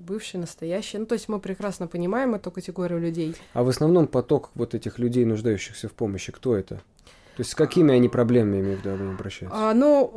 бывшие, настоящие. Ну, то есть мы прекрасно понимаем эту категорию людей. А в основном поток вот этих людей, нуждающихся в помощи, кто это? То есть с какими они проблемами, я имею в виду, обращаются? А, ну,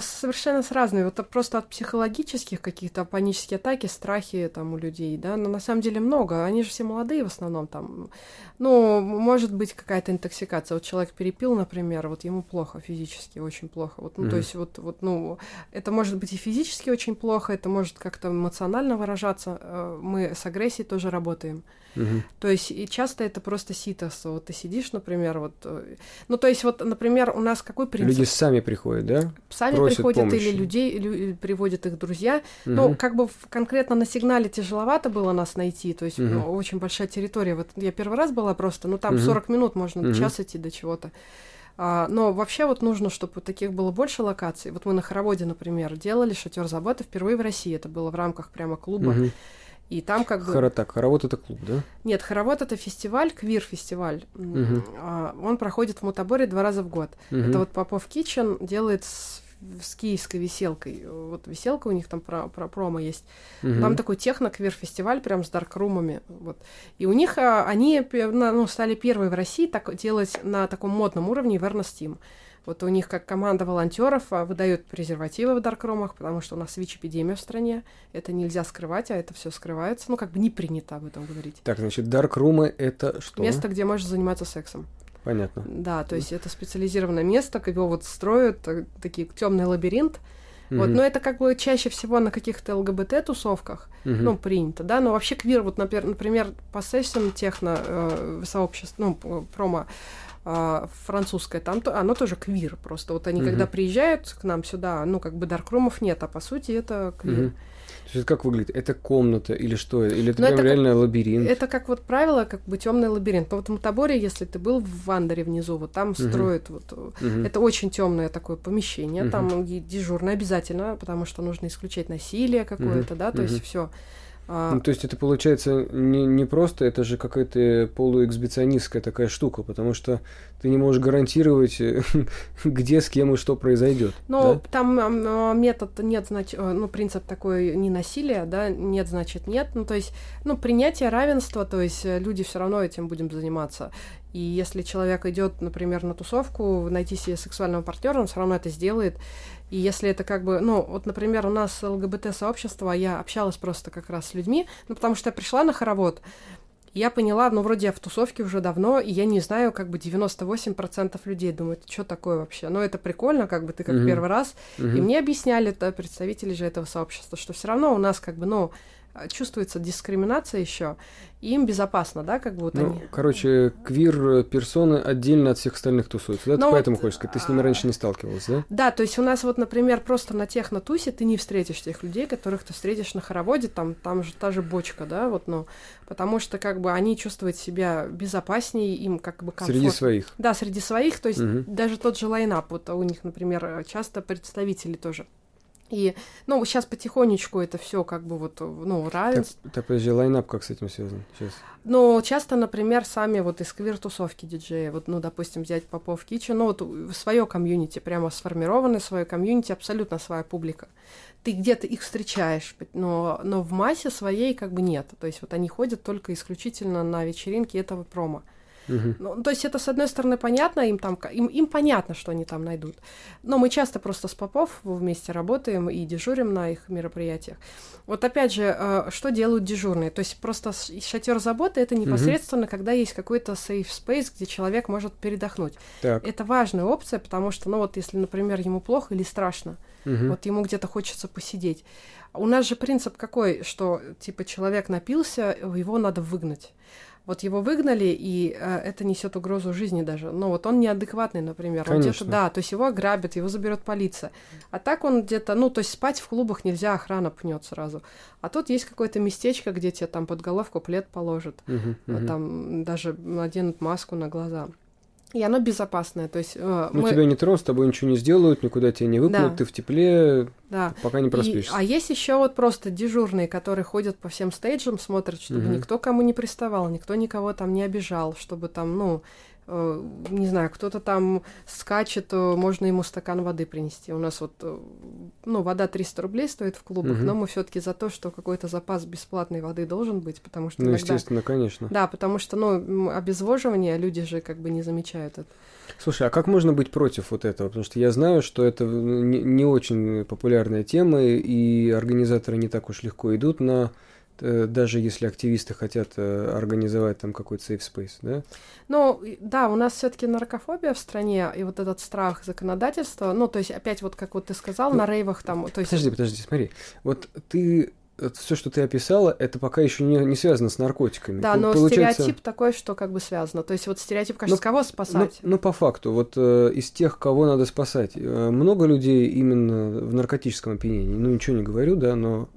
совершенно с разными. Вот просто от психологических каких-то панические атаки, страхи там у людей, да, но на самом деле много. Они же все молодые в основном там. Ну, может быть какая-то интоксикация. Вот человек перепил, например, вот ему плохо физически, очень плохо. Вот, ну, то Мгм. есть вот, вот, ну, это может быть и физически очень плохо, это может как-то эмоционально выражаться. Э, Мы с агрессией тоже работаем. Мгм. То есть и часто это просто ситос. Вот ты сидишь, например, вот... э, Ну, то есть вот, например, у нас какой принцип? Люди сами приходят, да? Сами просят приходят помощи. или людей лю- приводят их друзья. Ну, Мгм. как бы в- конкретно на сигнале тяжеловато было нас найти, то есть Мгм. ну, очень большая территория. Вот я первый раз была просто, ну там Мгм. 40 минут можно Мгм. час идти до чего-то. А, но вообще вот нужно, чтобы таких было больше локаций. Вот мы на Хороводе, например, делали шатер заботы впервые в России. Это было в рамках прямо клуба. Мгм. И там как бы... Хоро- так, хоровод это клуб, да? Нет, Хоровод это фестиваль, квир-фестиваль. А, Он проходит в Мутаборе два раза в год. Мгм. Это вот Попов Китчен делает с, с киевской веселкой. Вот веселка у них там про, про промо есть. Мгм. Там такой техно-квир-фестиваль прям с даркрумами. Вот. И у них а, они ну, стали первые в России так, делать на таком модном уровне Awareness Team. Вот у них как команда волонтеров а, выдают презервативы в даркрумах, потому что у нас ВИЧ-эпидемия в стране. Это нельзя скрывать, а это все скрывается. Ну, как бы не принято об этом говорить. Так, значит, дарк-румы это что? Место, где можешь заниматься сексом. Понятно. Да, то есть это специализированное место, как его вот строят, э, такие темный лабиринт. Вот, Мгм. но это как бы чаще всего на каких-то ЛГБТ-тусовках, Мгм. ну, принято, да, но вообще квир, вот, например, например Possession техно э, сообщество, ну, промо э, французское, там то, оно тоже квир, просто вот они, Мгм. когда приезжают к нам сюда, ну, как бы даркрумов нет, а по сути это квир. Мгм. То есть это как выглядит? Это комната или что? Или это Ну, прям это как- реально лабиринт? Это как вот правило, как бы темный лабиринт. Но вот в Мутаборе, если ты был в Вандере внизу, вот там строят вот Мгм. Это очень темное такое помещение, Мгм. там и дежурное обязательно, потому что нужно исключать насилие какое-то, да, то Мгм. есть все. Ну, то есть это получается не, не просто, это же какая-то полуэксбиционистская такая штука, потому что ты не можешь гарантировать, <laughs> где, с кем и что произойдет. Ну, да? там м, метод нет, значит, ну, принцип такой не насилия, да, нет, значит, нет. Ну, то есть, ну, принятие равенства, то есть э, люди все равно этим будем заниматься. И если человек идет, например, на тусовку, найти себе сексуального партнера, он все равно это сделает. И если это как бы, ну, вот, например, у нас ЛГБТ-сообщество, я общалась просто как раз с людьми, ну, потому что я пришла на хоровод, я поняла, ну, вроде я в тусовке уже давно, и я не знаю, как бы 98% людей думают, что такое вообще. Но это прикольно, как бы ты как Мгм. первый раз. Мгм. И мне объясняли это представители же этого сообщества, что все равно у нас как бы, ну, чувствуется дискриминация еще, им безопасно, да, как вот Ну, они. короче, квир-персоны отдельно от всех остальных тусуются, да? Ты Ну, поэтому вот, хочешь сказать, ты с ними а, раньше не сталкивалась, да? Да, то есть у нас вот, например, просто на технотусе ты не встретишь тех людей, которых ты встретишь на хороводе, там, там же та же бочка, да, вот, ну, потому что как бы они чувствуют себя безопаснее, им как бы комфортно. Среди своих. Да, среди своих, то есть Мгм. даже тот же лайнап, вот у них, например, часто представители тоже. И, ну, сейчас потихонечку это все как бы вот, ну, Так, равенство. так, подожди, line-up как с этим связан? Сейчас. Но часто, например, сами вот из квир-тусовки диджеи, вот, ну, допустим, взять Popoff Kitchen, ну, вот свое комьюнити, прямо сформированное свое комьюнити, абсолютно своя публика. Ты где-то их встречаешь, но, но в массе своей как бы нет. То есть вот они ходят только исключительно на вечеринки этого промо. Ну, то есть это, с одной стороны, понятно, им там, им, им понятно, что они там найдут. Но мы часто просто с Попов вместе работаем и дежурим на их мероприятиях. Вот опять же, э, что делают дежурные? То есть просто шатер заботы это непосредственно, когда есть какой-то safe space, где человек может передохнуть. Так. Это важная опция, потому что, ну вот, если, например, ему плохо или страшно, Мгм. вот ему где-то хочется посидеть. У нас же принцип какой, что типа человек напился, его надо выгнать. Вот его выгнали, и э, это несет угрозу жизни даже. Ну, вот он неадекватный, например. Он где-то, да, то есть его ограбят, его заберет полиция. А так он где-то, ну, то есть спать в клубах нельзя, охрана пнет сразу. А тут есть какое-то местечко, где тебе там под головку плед положат. Мгм. Там даже наденут маску на глаза. И оно безопасное, то есть э, Ну, мы... тебя не тронут, с тобой ничего не сделают, никуда тебя не выпнут, Да. ты в тепле, Да. пока не И- проспишься. а есть еще вот просто дежурные, которые ходят по всем стейджам, смотрят, чтобы Мгм. никто кому не приставал, никто никого там не обижал, чтобы там, ну, не знаю, кто-то там скачет, э, можно ему стакан воды принести. У нас вот, э, ну, вода 300 рублей стоит в клубах, Мгм. но мы все-таки за то, что какой-то запас бесплатной воды должен быть, потому что Ну, иногда... естественно, конечно. Да, потому что, ну, обезвоживание люди же как бы не замечают это. Слушай, а как можно быть против вот этого? Потому что я знаю, что это не, очень популярная тема, и организаторы не так уж легко идут на э, даже если активисты хотят э, организовать там какой-то safe space, да? Ну, да, у нас все-таки наркофобия в стране, и вот этот страх законодательства, ну, то есть, опять вот, как вот ты сказал, Ну, на рейвах там, то есть... Подожди, подожди, смотри. Вот ты все, что ты описала, это пока еще не, не связано с наркотиками. Да, но получается- стереотип такой, что как бы связано. То есть вот стереотип, кажется, Ну, кого Ну, спасать? ну, по факту, вот э, из тех, кого надо спасать, э, много людей именно в наркотическом опьянении. Ну, ничего не говорю, да, но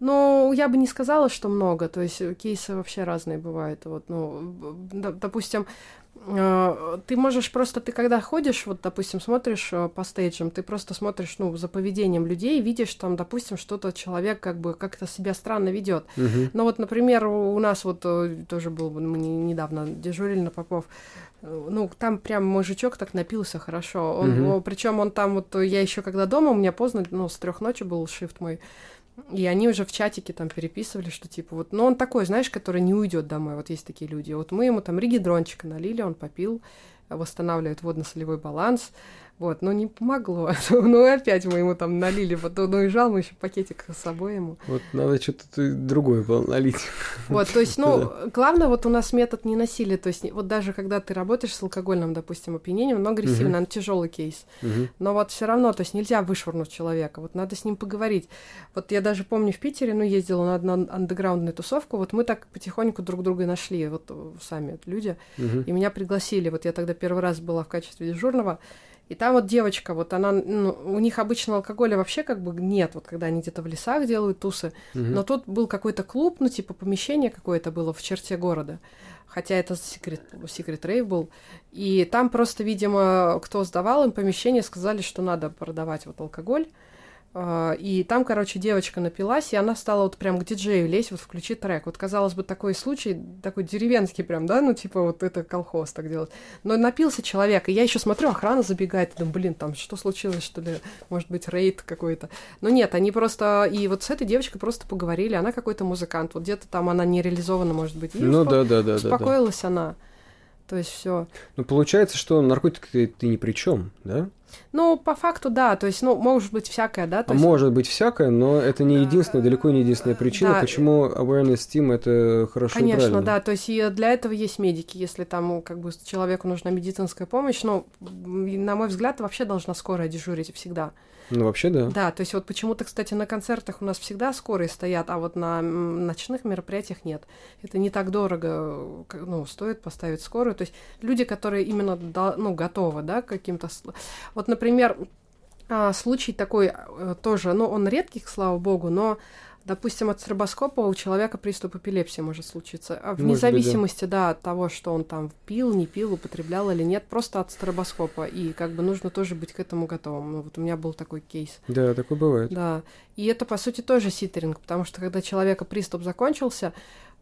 Ну, я бы не сказала, что много. То есть э, кейсы вообще разные бывают. Вот, ну, допустим, э, ты можешь просто, ты когда ходишь, вот, допустим, смотришь э, по стейджам, ты просто смотришь, ну, за поведением людей, видишь там, допустим, что-то человек как бы как-то себя странно ведет. Мгм. Ну вот, например, у нас вот тоже был, мы не- недавно дежурили на Попов, ну там прям мужичок так напился хорошо. Он, Мгм. причем он там вот, я еще когда дома, у меня поздно, ну с трех ночи был шифт мой, и они уже в чатике там переписывали, что типа вот, ну он такой, знаешь, который не уйдет домой, вот есть такие люди. Вот мы ему там ригидрончика налили, он попил, восстанавливает водно-солевой баланс. Вот, но не помогло. <laughs> Ну, опять мы ему там налили, вот он уезжал, мы еще пакетик с собой ему. вот надо что-то другое было налить. <laughs> Вот, то есть, ну, главное, вот у нас метод не насилия. То есть, вот даже когда ты работаешь с алкогольным, допустим, опьянением, но агрессивно, он тяжелый кейс. Но вот все равно, то есть нельзя вышвырнуть человека, вот надо с ним поговорить. Вот я даже помню в Питере, ну, ездила на одну андеграундную тусовку, вот мы так потихоньку друг друга нашли, вот э, сами люди, и меня пригласили, вот я тогда первый раз была в качестве дежурного, и там вот девочка, вот она, ну, у них обычно алкоголя вообще как бы нет, вот когда они где-то в лесах делают тусы, Мгм. но тут был какой-то клуб, ну, типа помещение какое-то было в черте города. Хотя это секрет, секрет рейв был. И там просто, видимо, кто сдавал им помещение, сказали, что надо продавать вот алкоголь. А, И там, короче, девочка напилась, и она стала вот прям к диджею лезть, вот включи трек. Вот, казалось бы, такой случай, такой деревенский прям, да, ну, типа вот это колхоз так делать. Но напился человек, и я еще смотрю, охрана забегает, и думаю, блин, там что случилось, что ли, может быть, рейд какой-то. Но нет, они просто, и вот с этой девочкой просто поговорили, она какой-то музыкант, вот где-то там она не реализована, может быть, и Ну успо- да, да, да, да, да. успокоилась она. То есть все. Ну, получается, что наркотик ты, ты ни при чем, да? Ну, по факту, да, то есть, ну, может быть, всякое, да, то А есть... может быть всякое, но это не единственная, далеко не единственная причина, Да. почему awareness team это хорошо и Конечно, правильно. да, то есть и для этого есть медики, если там как бы человеку нужна медицинская помощь, ну, на мой взгляд, вообще должна скорая дежурить всегда. Ну, вообще, да. Да, то есть вот почему-то, кстати, на концертах у нас всегда скорые стоят, а вот на ночных мероприятиях нет. Это не так дорого, ну, стоит поставить скорую. То есть люди, которые именно, ну, готовы, да, к каким-то... Вот, например, а, случай такой э, тоже, ну, он редкий, слава богу, но, допустим, от стробоскопа у человека приступ эпилепсии может случиться. А вне Может быть, да. зависимости, да, от того, что он там пил, не пил, употреблял или нет, просто от стробоскопа. И как бы нужно тоже быть к этому готовым. Ну, вот у меня был такой кейс. Да, такое бывает. Да. И это, по сути, тоже ситеринг, потому что когда человека приступ закончился,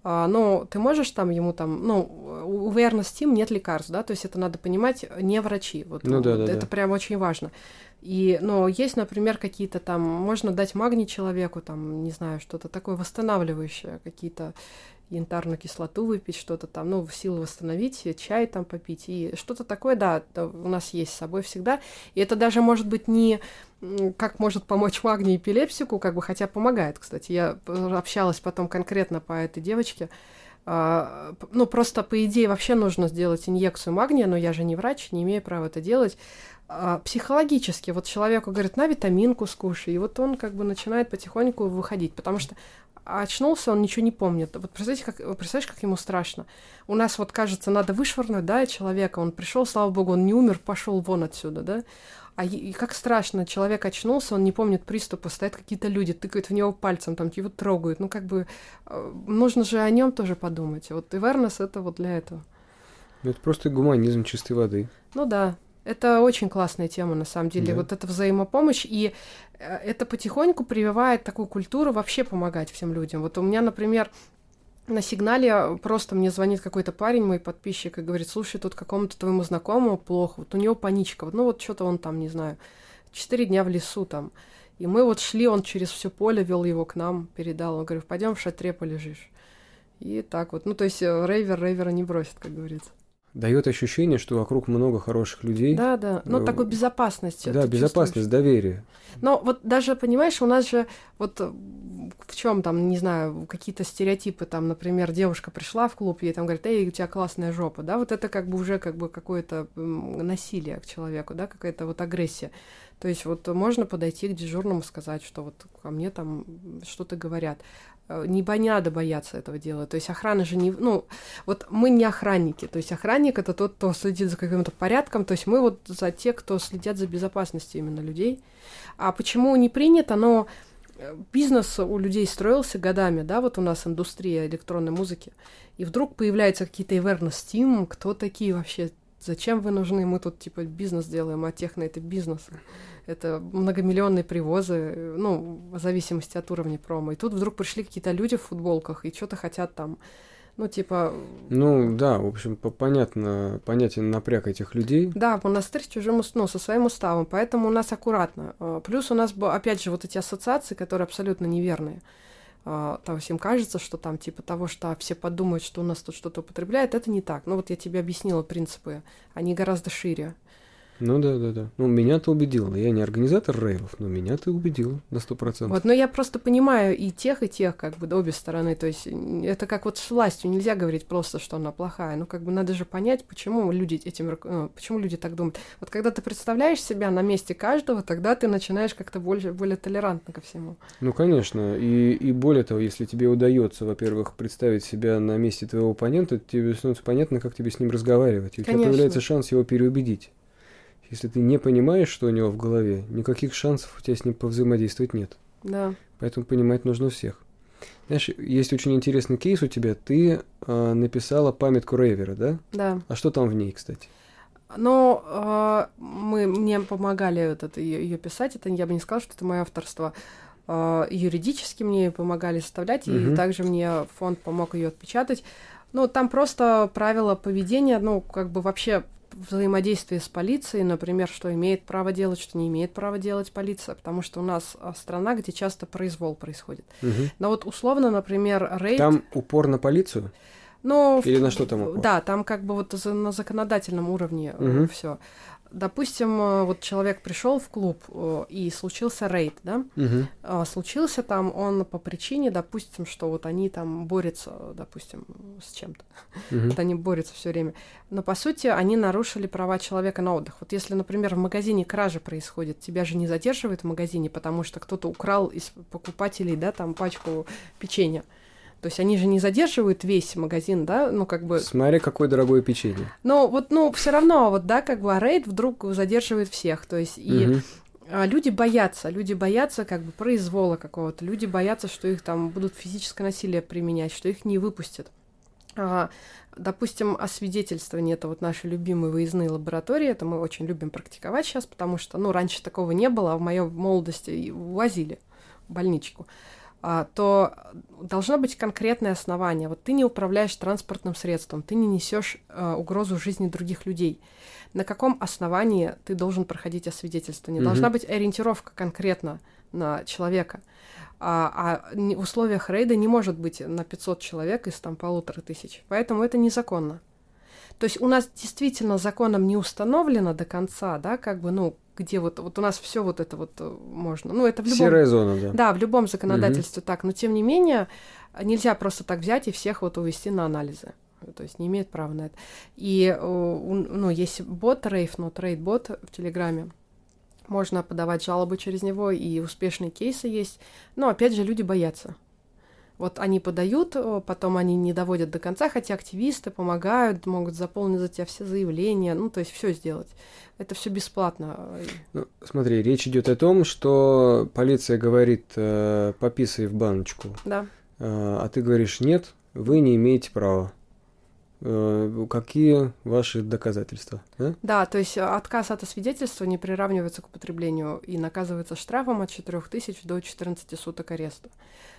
ну, ты можешь там ему там, ну, у team нет лекарств, да, то есть это надо понимать, не врачи, вот, Ну да, вот да, это да. прям очень важно. И, но есть, например, какие-то там, можно дать магний человеку, там, не знаю, что-то такое восстанавливающее, какие-то янтарную кислоту выпить, что-то там, ну, в силу восстановить, чай там попить, и что-то такое, да, у нас есть с собой всегда. И это даже может быть не как может помочь магний эпилепсику, как бы, хотя помогает, кстати. Я э, общалась потом конкретно по этой девочке. А, Ну, просто, по идее, вообще нужно сделать инъекцию магния, но я же не врач, не имею права это делать. А, Психологически, вот человеку говорят, на витаминку скушай, и вот он как бы начинает потихоньку выходить, потому что а очнулся, он ничего не помнит. Вот представляете, как, представляешь, как ему страшно? У нас вот кажется, надо вышвырнуть, да, человека. Он пришел, слава богу, он не умер, пошел вон отсюда, да. А и как страшно, человек очнулся, он не помнит приступа, стоят какие-то люди, тыкают в него пальцем, там его трогают. Ну, как бы э, нужно же о нем тоже подумать. Вот awareness это вот для этого. Это просто гуманизм чистой воды. Ну да, это очень классная тема, на самом деле. Да. Вот эта взаимопомощь. И э, это потихоньку прививает такую культуру вообще помогать всем людям. Вот у меня, например, на сигнале просто мне звонит какой-то парень, мой подписчик, и говорит, слушай, тут какому-то твоему знакомому плохо, вот у него паничка, вот, ну вот что-то он там, не знаю, четыре дня в лесу там. И мы вот шли, он через все поле вел его к нам, передал. Он говорит, пойдем в шатре полежишь. И так вот. Ну, то есть э, рейвер рейвера не бросит, как говорится дает ощущение, что вокруг много хороших людей. Да, да. Ну, э, такой безопасности. Да, безопасность, доверие. Но вот даже, понимаешь, у нас же вот э, в чем там, не знаю, какие-то стереотипы, там, например, девушка пришла в клуб, ей там говорят, эй, у тебя классная жопа, да, вот это как бы уже как бы какое-то насилие к человеку, да, какая-то вот агрессия. То есть вот можно подойти к дежурному сказать, что вот ко мне там что-то говорят. Э, не надо бояться этого дела. То есть охрана же не... Ну, вот мы не охранники. То есть охранник — это тот, кто следит за каким-то порядком. То есть мы вот за те, кто следят за безопасностью именно людей. А почему не принято? Но э, бизнес у людей строился годами, да, вот у нас индустрия электронной музыки, и вдруг появляются какие-то awareness team, кто такие вообще, зачем вы нужны, мы тут типа бизнес делаем, а техно это бизнес это многомиллионные привозы, ну, в зависимости от уровня промо. И тут вдруг пришли какие-то люди в футболках и что-то хотят там, ну, типа... Ну, да, в общем, понятно, понятен напряг этих людей. Да, монастырь с чужим, ну, со своим уставом, поэтому у нас аккуратно. А, плюс у нас, опять же, вот эти ассоциации, которые абсолютно неверные. А, есть им кажется, что там типа того, что все подумают, что у нас тут что-то употребляют, это не так. Ну вот я тебе объяснила принципы, они гораздо шире. Ну да, да, да. Ну, меня ты убедила. Я не организатор рейвов, но меня ты убедила на сто процентов. Вот, но я просто понимаю и тех, и тех, как бы, да, обе стороны. То есть это как вот с властью. Нельзя говорить просто, что она плохая. Ну, как бы надо же понять, почему люди этим, ну, почему люди так думают. Вот когда ты представляешь себя на месте каждого, тогда ты начинаешь как-то более, более толерантно ко всему. Ну, конечно. И, и более того, если тебе удается, во-первых, представить себя на месте твоего оппонента, тебе становится понятно, как тебе с ним разговаривать. И у тебя появляется шанс его переубедить. Если ты не понимаешь, что у него в голове, никаких шансов у тебя с ним повзаимодействовать нет. Да. Поэтому понимать нужно всех. Знаешь, есть очень интересный кейс у тебя. Ты э, написала памятку Рейвера, да? Да. А что там в ней, кстати? Ну, э, мы, мне помогали этот, ее, ее писать. Это я бы не сказала, что это мое авторство. Э, юридически мне помогали составлять, угу. и также мне фонд помог ее отпечатать. Ну, там просто правила поведения, ну, как бы вообще взаимодействие с полицией, например, что имеет право делать, что не имеет права делать полиция, потому что у нас а, страна, где часто произвол происходит. Угу. Но вот условно, например, рейд... Там упор на полицию? Ну, Или на что там упор? Да, там как бы вот на законодательном уровне угу. Э, все. Допустим, э, вот человек пришел в клуб э, и случился рейд, да? Угу. Случился там он по причине, допустим, что вот они там борются, допустим, с чем-то. Угу. Вот они борются все время. Но по сути они нарушили права человека на отдых. Вот если, например, в магазине кража происходит, тебя же не задерживают в магазине, потому что кто-то украл из покупателей, да, там пачку печенья. То есть они же не задерживают весь магазин, да, ну как бы... Смотри, какое дорогое печенье. Но вот, ну, все равно, вот, да, как бы, а рейд вдруг задерживает всех, то есть и... Угу. Люди боятся, люди боятся как бы произвола какого-то, люди боятся, что их там будут физическое насилие применять, что их не выпустят. А, допустим, освидетельствование это вот наши любимые выездные лаборатории, это мы очень любим практиковать сейчас, потому что, ну, раньше такого не было, а в моей молодости возили в больничку. А, то должно быть конкретное основание. Вот ты не управляешь транспортным средством, ты не несешь э, угрозу жизни других людей. На каком основании ты должен проходить освидетельствование? Mm-hmm. Должна быть ориентировка конкретно на человека. А, а в условиях рейда не может быть на 500 человек из там полутора тысяч. Поэтому это незаконно. То есть у нас действительно законом не установлено до конца, да, как бы, ну, где вот, вот у нас все вот это вот э, можно. Ну, это в любом... Серая зона, да. Да, в любом законодательстве угу. так. Но тем не менее, нельзя просто так взять и всех вот увести на анализы. То есть не имеет права на это. И, э, ну, есть бот Рейф, но трейд бот в Телеграме. Можно подавать жалобы через него, и успешные кейсы есть. Но, опять же, люди боятся. Вот они подают, потом они не доводят до конца, хотя активисты помогают, могут заполнить за тебя все заявления, ну, то есть все сделать. Это все бесплатно. Ну, смотри, речь идет о том, что полиция говорит, э, пописай в баночку. Да. Э, а ты говоришь, нет, вы не имеете права. Э, какие ваши доказательства? Да? да, то есть отказ от освидетельствования приравнивается к употреблению и наказывается штрафом от 4000 до 14 суток ареста.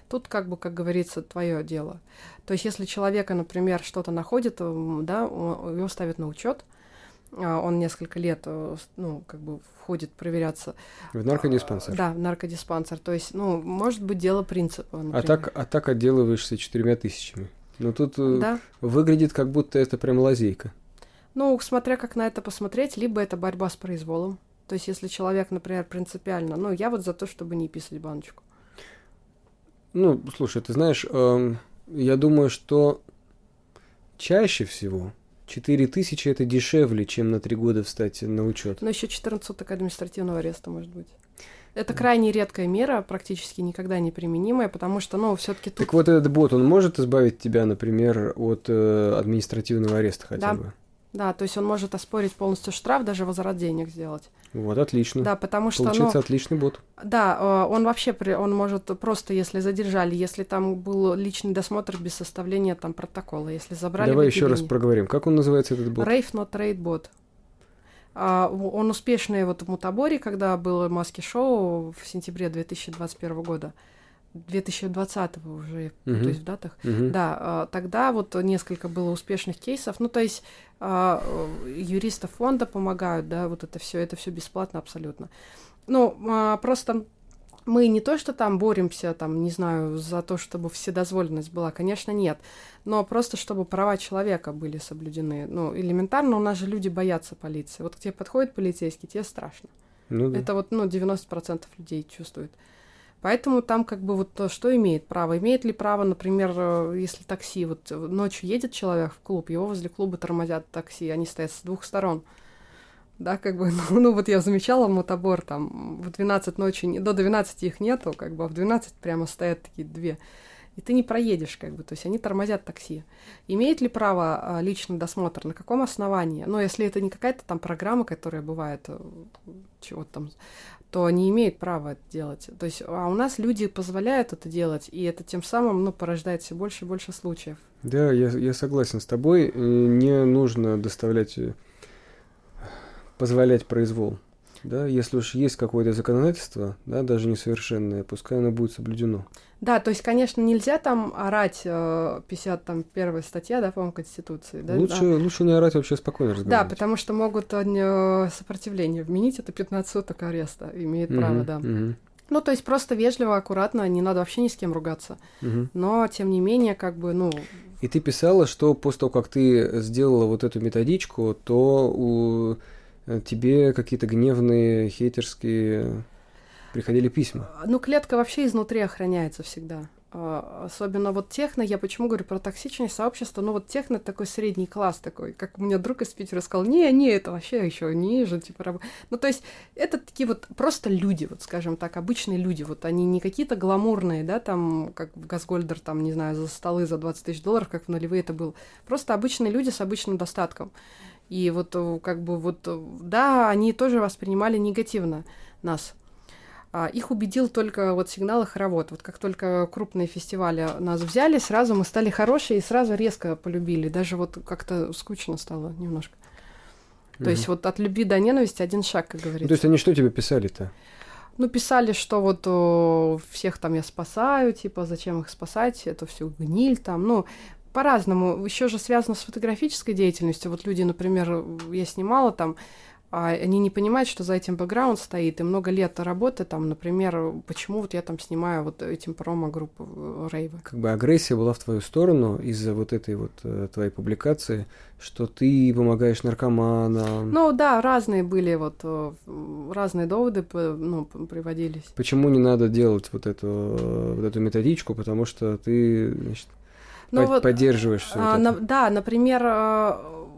Тут, как бы, как говорится, твое дело. То есть, если человека, например, что-то находит, да, его ставят на учет, а, он несколько лет, э, ну, как бы входит проверяться. В наркодиспансер? Да, в наркодиспансер. То есть, ну, может быть, дело принципа, например. А так, а так отделываешься четырьмя тысячами? Ну, тут э, да. выглядит, как будто это прям лазейка. Ну, смотря как на это посмотреть, либо это борьба с произволом. То есть, если человек, например, принципиально, ну, я вот за то, чтобы не писать баночку. Ну, слушай, ты знаешь, э, я думаю, что чаще всего 4 тысячи это дешевле, чем на 3 года встать на учет. Но еще 14 суток административного ареста, может быть. Это крайне редкая мера, практически никогда не применимая, потому что, ну, все-таки тут... Так вот этот бот, он может избавить тебя, например, от э, административного ареста хотя да. бы? Да, то есть он может оспорить полностью штраф, даже возврат денег сделать. Вот, отлично. Да, потому что... Получается, ну, отличный бот. Да, э, он вообще, он может просто, если задержали, если там был личный досмотр без составления там протокола, если забрали... Давай еще раз проговорим. Как он называется, этот бот? Rave Not Trade бот. Он успешный вот в Мутаборе, когда было маски-шоу в сентябре 2021 года. 2020 уже, uh-huh. то есть в датах, uh-huh. да, а, тогда вот несколько было успешных кейсов, ну то есть а, юристы фонда помогают, да, вот это все, это все бесплатно абсолютно. Ну а, просто мы не то, что там боремся, там, не знаю, за то, чтобы вседозволенность была, конечно, нет, но просто чтобы права человека были соблюдены. Ну, элементарно у нас же люди боятся полиции. Вот к тебе подходит полицейский, тебе страшно. Ну, да. Это вот, ну, 90% людей чувствуют. Поэтому там как бы вот что имеет право? Имеет ли право, например, э, если такси, вот ночью едет человек в клуб, его возле клуба тормозят такси, они стоят с двух сторон. Да, как бы, <laughs> ну, ну вот я замечала мотобор, там в 12 ночи, до 12 их нету, как бы, а в 12 прямо стоят такие две. И ты не проедешь, как бы, то есть они тормозят такси. Имеет ли право а, личный досмотр? На каком основании? Ну, если это не какая-то там программа, которая бывает, э, чего-то там то не имеет права это делать. То есть, а у нас люди позволяют это делать, и это тем самым, ну, порождает все больше и больше случаев. Да, я, я согласен с тобой. Не нужно доставлять, э, позволять произвол. Да, если уж есть какое-то законодательство, да, даже несовершенное, пускай оно будет соблюдено. Да, то есть, конечно, нельзя там орать э, 51 статья, да, по-моему, Конституции. Да, лучше, да. лучше не орать, вообще спокойно разговаривать. Да, потому что могут э, сопротивление вменить, это 15 суток ареста, имеет угу, право, да. Угу. Ну, то есть просто вежливо, аккуратно, не надо вообще ни с кем ругаться. Угу. Но, тем не менее, как бы, ну... И ты писала, что после того, как ты сделала вот эту методичку, то у э, тебе какие-то гневные, хейтерские приходили письма? Ну, клетка вообще изнутри охраняется всегда. А, особенно вот техно, я почему говорю про токсичное сообщество, ну вот техно такой средний класс такой, как у меня друг из Питера сказал, не, не, это вообще еще ниже, типа, ну то есть это такие вот просто люди, вот скажем так, обычные люди, вот они не какие-то гламурные, да, там, как в Газгольдер, там, не знаю, за столы за 20 тысяч долларов, как в нулевые это был, просто обычные люди с обычным достатком. И вот как бы вот, да, они тоже воспринимали негативно нас, а, их убедил только вот сигнал их работ. Вот как только крупные фестивали нас взяли, сразу мы стали хорошие и сразу резко полюбили. Даже вот как-то скучно стало немножко. То угу. есть вот от любви до ненависти один шаг, как говорится. Ну, то есть они что тебе писали-то? Ну, писали, что вот о, всех там я спасаю, типа, зачем их спасать, это все гниль там, ну, по-разному. Еще же связано с фотографической деятельностью. Вот люди, например, я снимала там а они не понимают, что за этим бэкграунд стоит, и много лет работы там, например, почему вот я там снимаю вот этим промо-группу э, рейва. Как бы агрессия была в твою сторону из-за вот этой вот э, твоей публикации, что ты помогаешь наркоманам. Ну да, разные были вот, э, разные доводы ну, приводились. Почему не надо делать вот эту, вот эту методичку, потому что ты, значит, ну, под, вот, поддерживаешь все а, вот на, Да, например,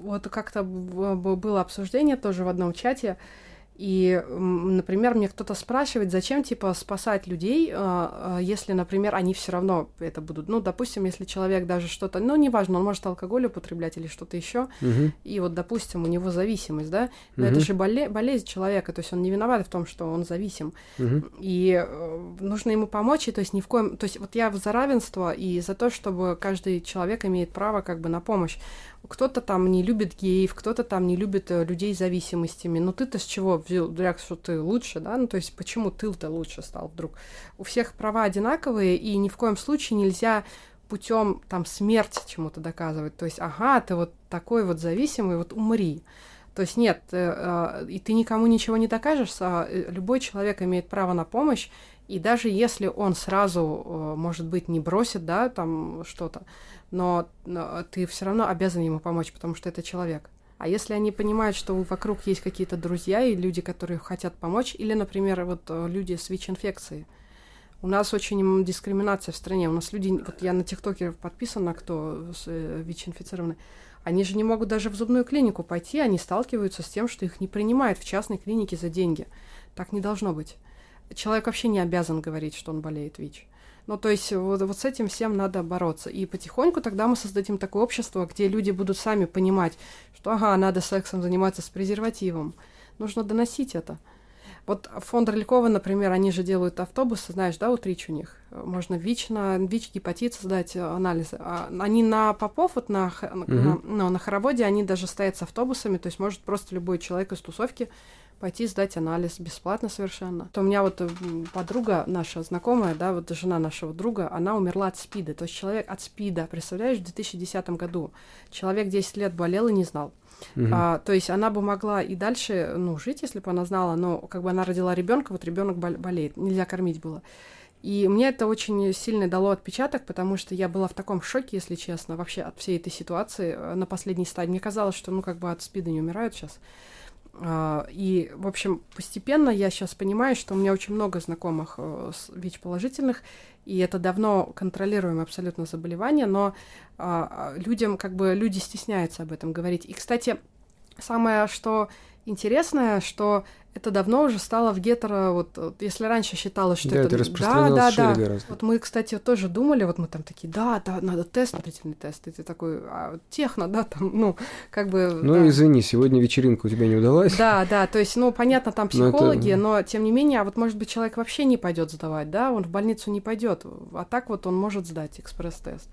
вот как-то было обсуждение тоже в одном чате, И, например, мне кто-то спрашивает, зачем, типа, спасать людей, а, а, если, например, они все равно это будут. Ну, допустим, если человек даже что-то, ну, неважно, он может алкоголь употреблять или что-то еще, Мгм. и вот, допустим, у него зависимость, да, но это Мгм. же боле- болезнь человека, то есть он не виноват в том, что он зависим. Мгм. И э, нужно ему помочь, и то есть ни в коем... То есть вот я за равенство и за то, чтобы каждый человек имеет право как бы на помощь. Кто-то там не любит геев, кто-то там не любит э, людей с зависимостями. Но ты-то с чего взял, Дряк, что ты лучше, да? Ну, то есть почему ты-то лучше стал вдруг? У всех права одинаковые, и ни в коем случае нельзя путем там смерти чему-то доказывать. То есть, ага, ты вот такой вот зависимый, вот умри. То есть нет, э, э, и ты никому ничего не докажешь, а любой человек имеет право на помощь, и даже если он сразу, может быть, не бросит, да, там что-то, но, но ты все равно обязан ему помочь, потому что это человек. А если они понимают, что вокруг есть какие-то друзья и люди, которые хотят помочь, или, например, вот э, люди с ВИЧ-инфекцией, у нас очень дискриминация в стране. У нас люди, вот я на ТикТоке подписана, кто э, ВИЧ-инфицированы, они же не могут даже в зубную клинику пойти, они сталкиваются с тем, что их не принимают в частной клинике за деньги. Так не должно быть. Человек вообще не обязан говорить, что он болеет ВИЧ. Ну, то есть вот, вот с этим всем надо бороться. И потихоньку тогда мы создадим такое общество, где люди будут сами понимать, что, ага, надо сексом заниматься с презервативом. Нужно доносить это. Вот фонд Рылькова, например, они же делают автобусы, знаешь, да, вот РИЧ у них. Можно ВИЧ, на ВИЧ, гепатит сдать э, анализы. А они на Попов, вот на, х- на, ну, на хороводе, они даже стоят с автобусами, то есть может просто любой человек из тусовки пойти сдать анализ бесплатно совершенно. То у меня вот м, подруга наша знакомая, да, вот жена нашего друга, она умерла от СПИДа. То есть человек от СПИДа, представляешь, в 2010 году. Человек 10 лет болел и не знал. Мгм. А, то есть она бы могла и дальше, ну, жить, если бы она знала, но как бы она родила ребенка, вот ребенок болеет, нельзя кормить было. И мне это очень сильно дало отпечаток, потому что я была в таком шоке, если честно, вообще от всей этой ситуации э, на последней стадии. Мне казалось, что, ну, как бы от СПИДа не умирают сейчас. А, И, в общем, постепенно я сейчас понимаю, что у меня очень много знакомых э, ВИЧ-положительных, и это давно контролируемое абсолютно заболевание, но а, а, людям, как бы, люди стесняются об этом говорить. И, кстати, самое, что интересное, что это давно уже стало в гетеро, вот, вот если раньше считалось, что Да, это... это да, да, да. гораздо. Вот мы, кстати, тоже думали, вот мы там такие, да, да, надо тест, длительный тест, и ты такой, а, техно, да, там, ну, как бы... Ну, да. извини, сегодня вечеринка у тебя не удалась. Да, да, то есть, ну, понятно, там Но это- психологи, но тем не менее, а вот, может быть, человек вообще не пойдет сдавать, да, он в больницу не пойдет, а так вот он может сдать экспресс-тест.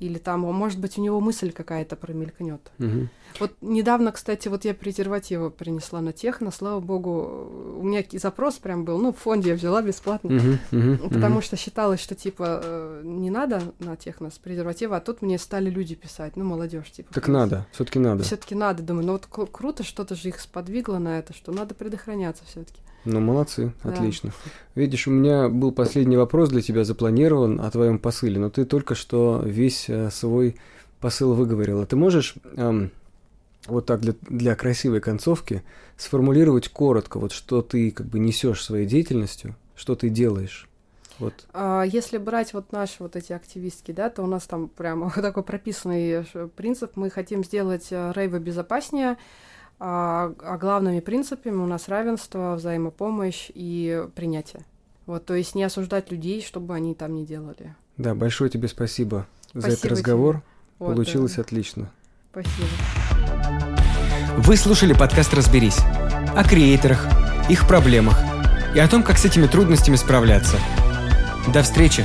Или там, может быть, у него мысль какая-то промелькнет. Мгм. Вот недавно, кстати, вот я презервативы принесла на техно, слава богу, у меня запрос прям был, ну, в фонде я взяла бесплатно, мгм, Ну, потому мгм. что считалось, что, типа, э, не надо на техно с презерватива, а тут мне стали люди писать, ну, молодежь, типа. Так надо, все-таки надо. Все-таки надо, думаю, ну вот кру- круто, что-то же их сподвигло на это, что надо предохраняться все-таки. Ну, молодцы, Да. отлично. Видишь, у меня был последний вопрос для тебя запланирован о твоем посыле, но ты только что весь э, свой посыл выговорила. Ты можешь эм, вот так для, для красивой концовки сформулировать коротко, вот что ты как бы несешь своей деятельностью, что ты делаешь? Вот. А если брать вот наши вот эти активистки, да, то у нас там прямо <laughs> такой прописанный ш- принцип. Мы хотим сделать э, рейвы безопаснее, а, а главными принципами у нас равенство, взаимопомощь и принятие. Вот, то есть не осуждать людей, чтобы они там не делали. Да, большое тебе спасибо, за Спасибо этот разговор. Вот, Получилось да. отлично. Спасибо. Вы слушали подкаст «Разберись» о креаторах, их проблемах и о том, как с этими трудностями справляться. До встречи!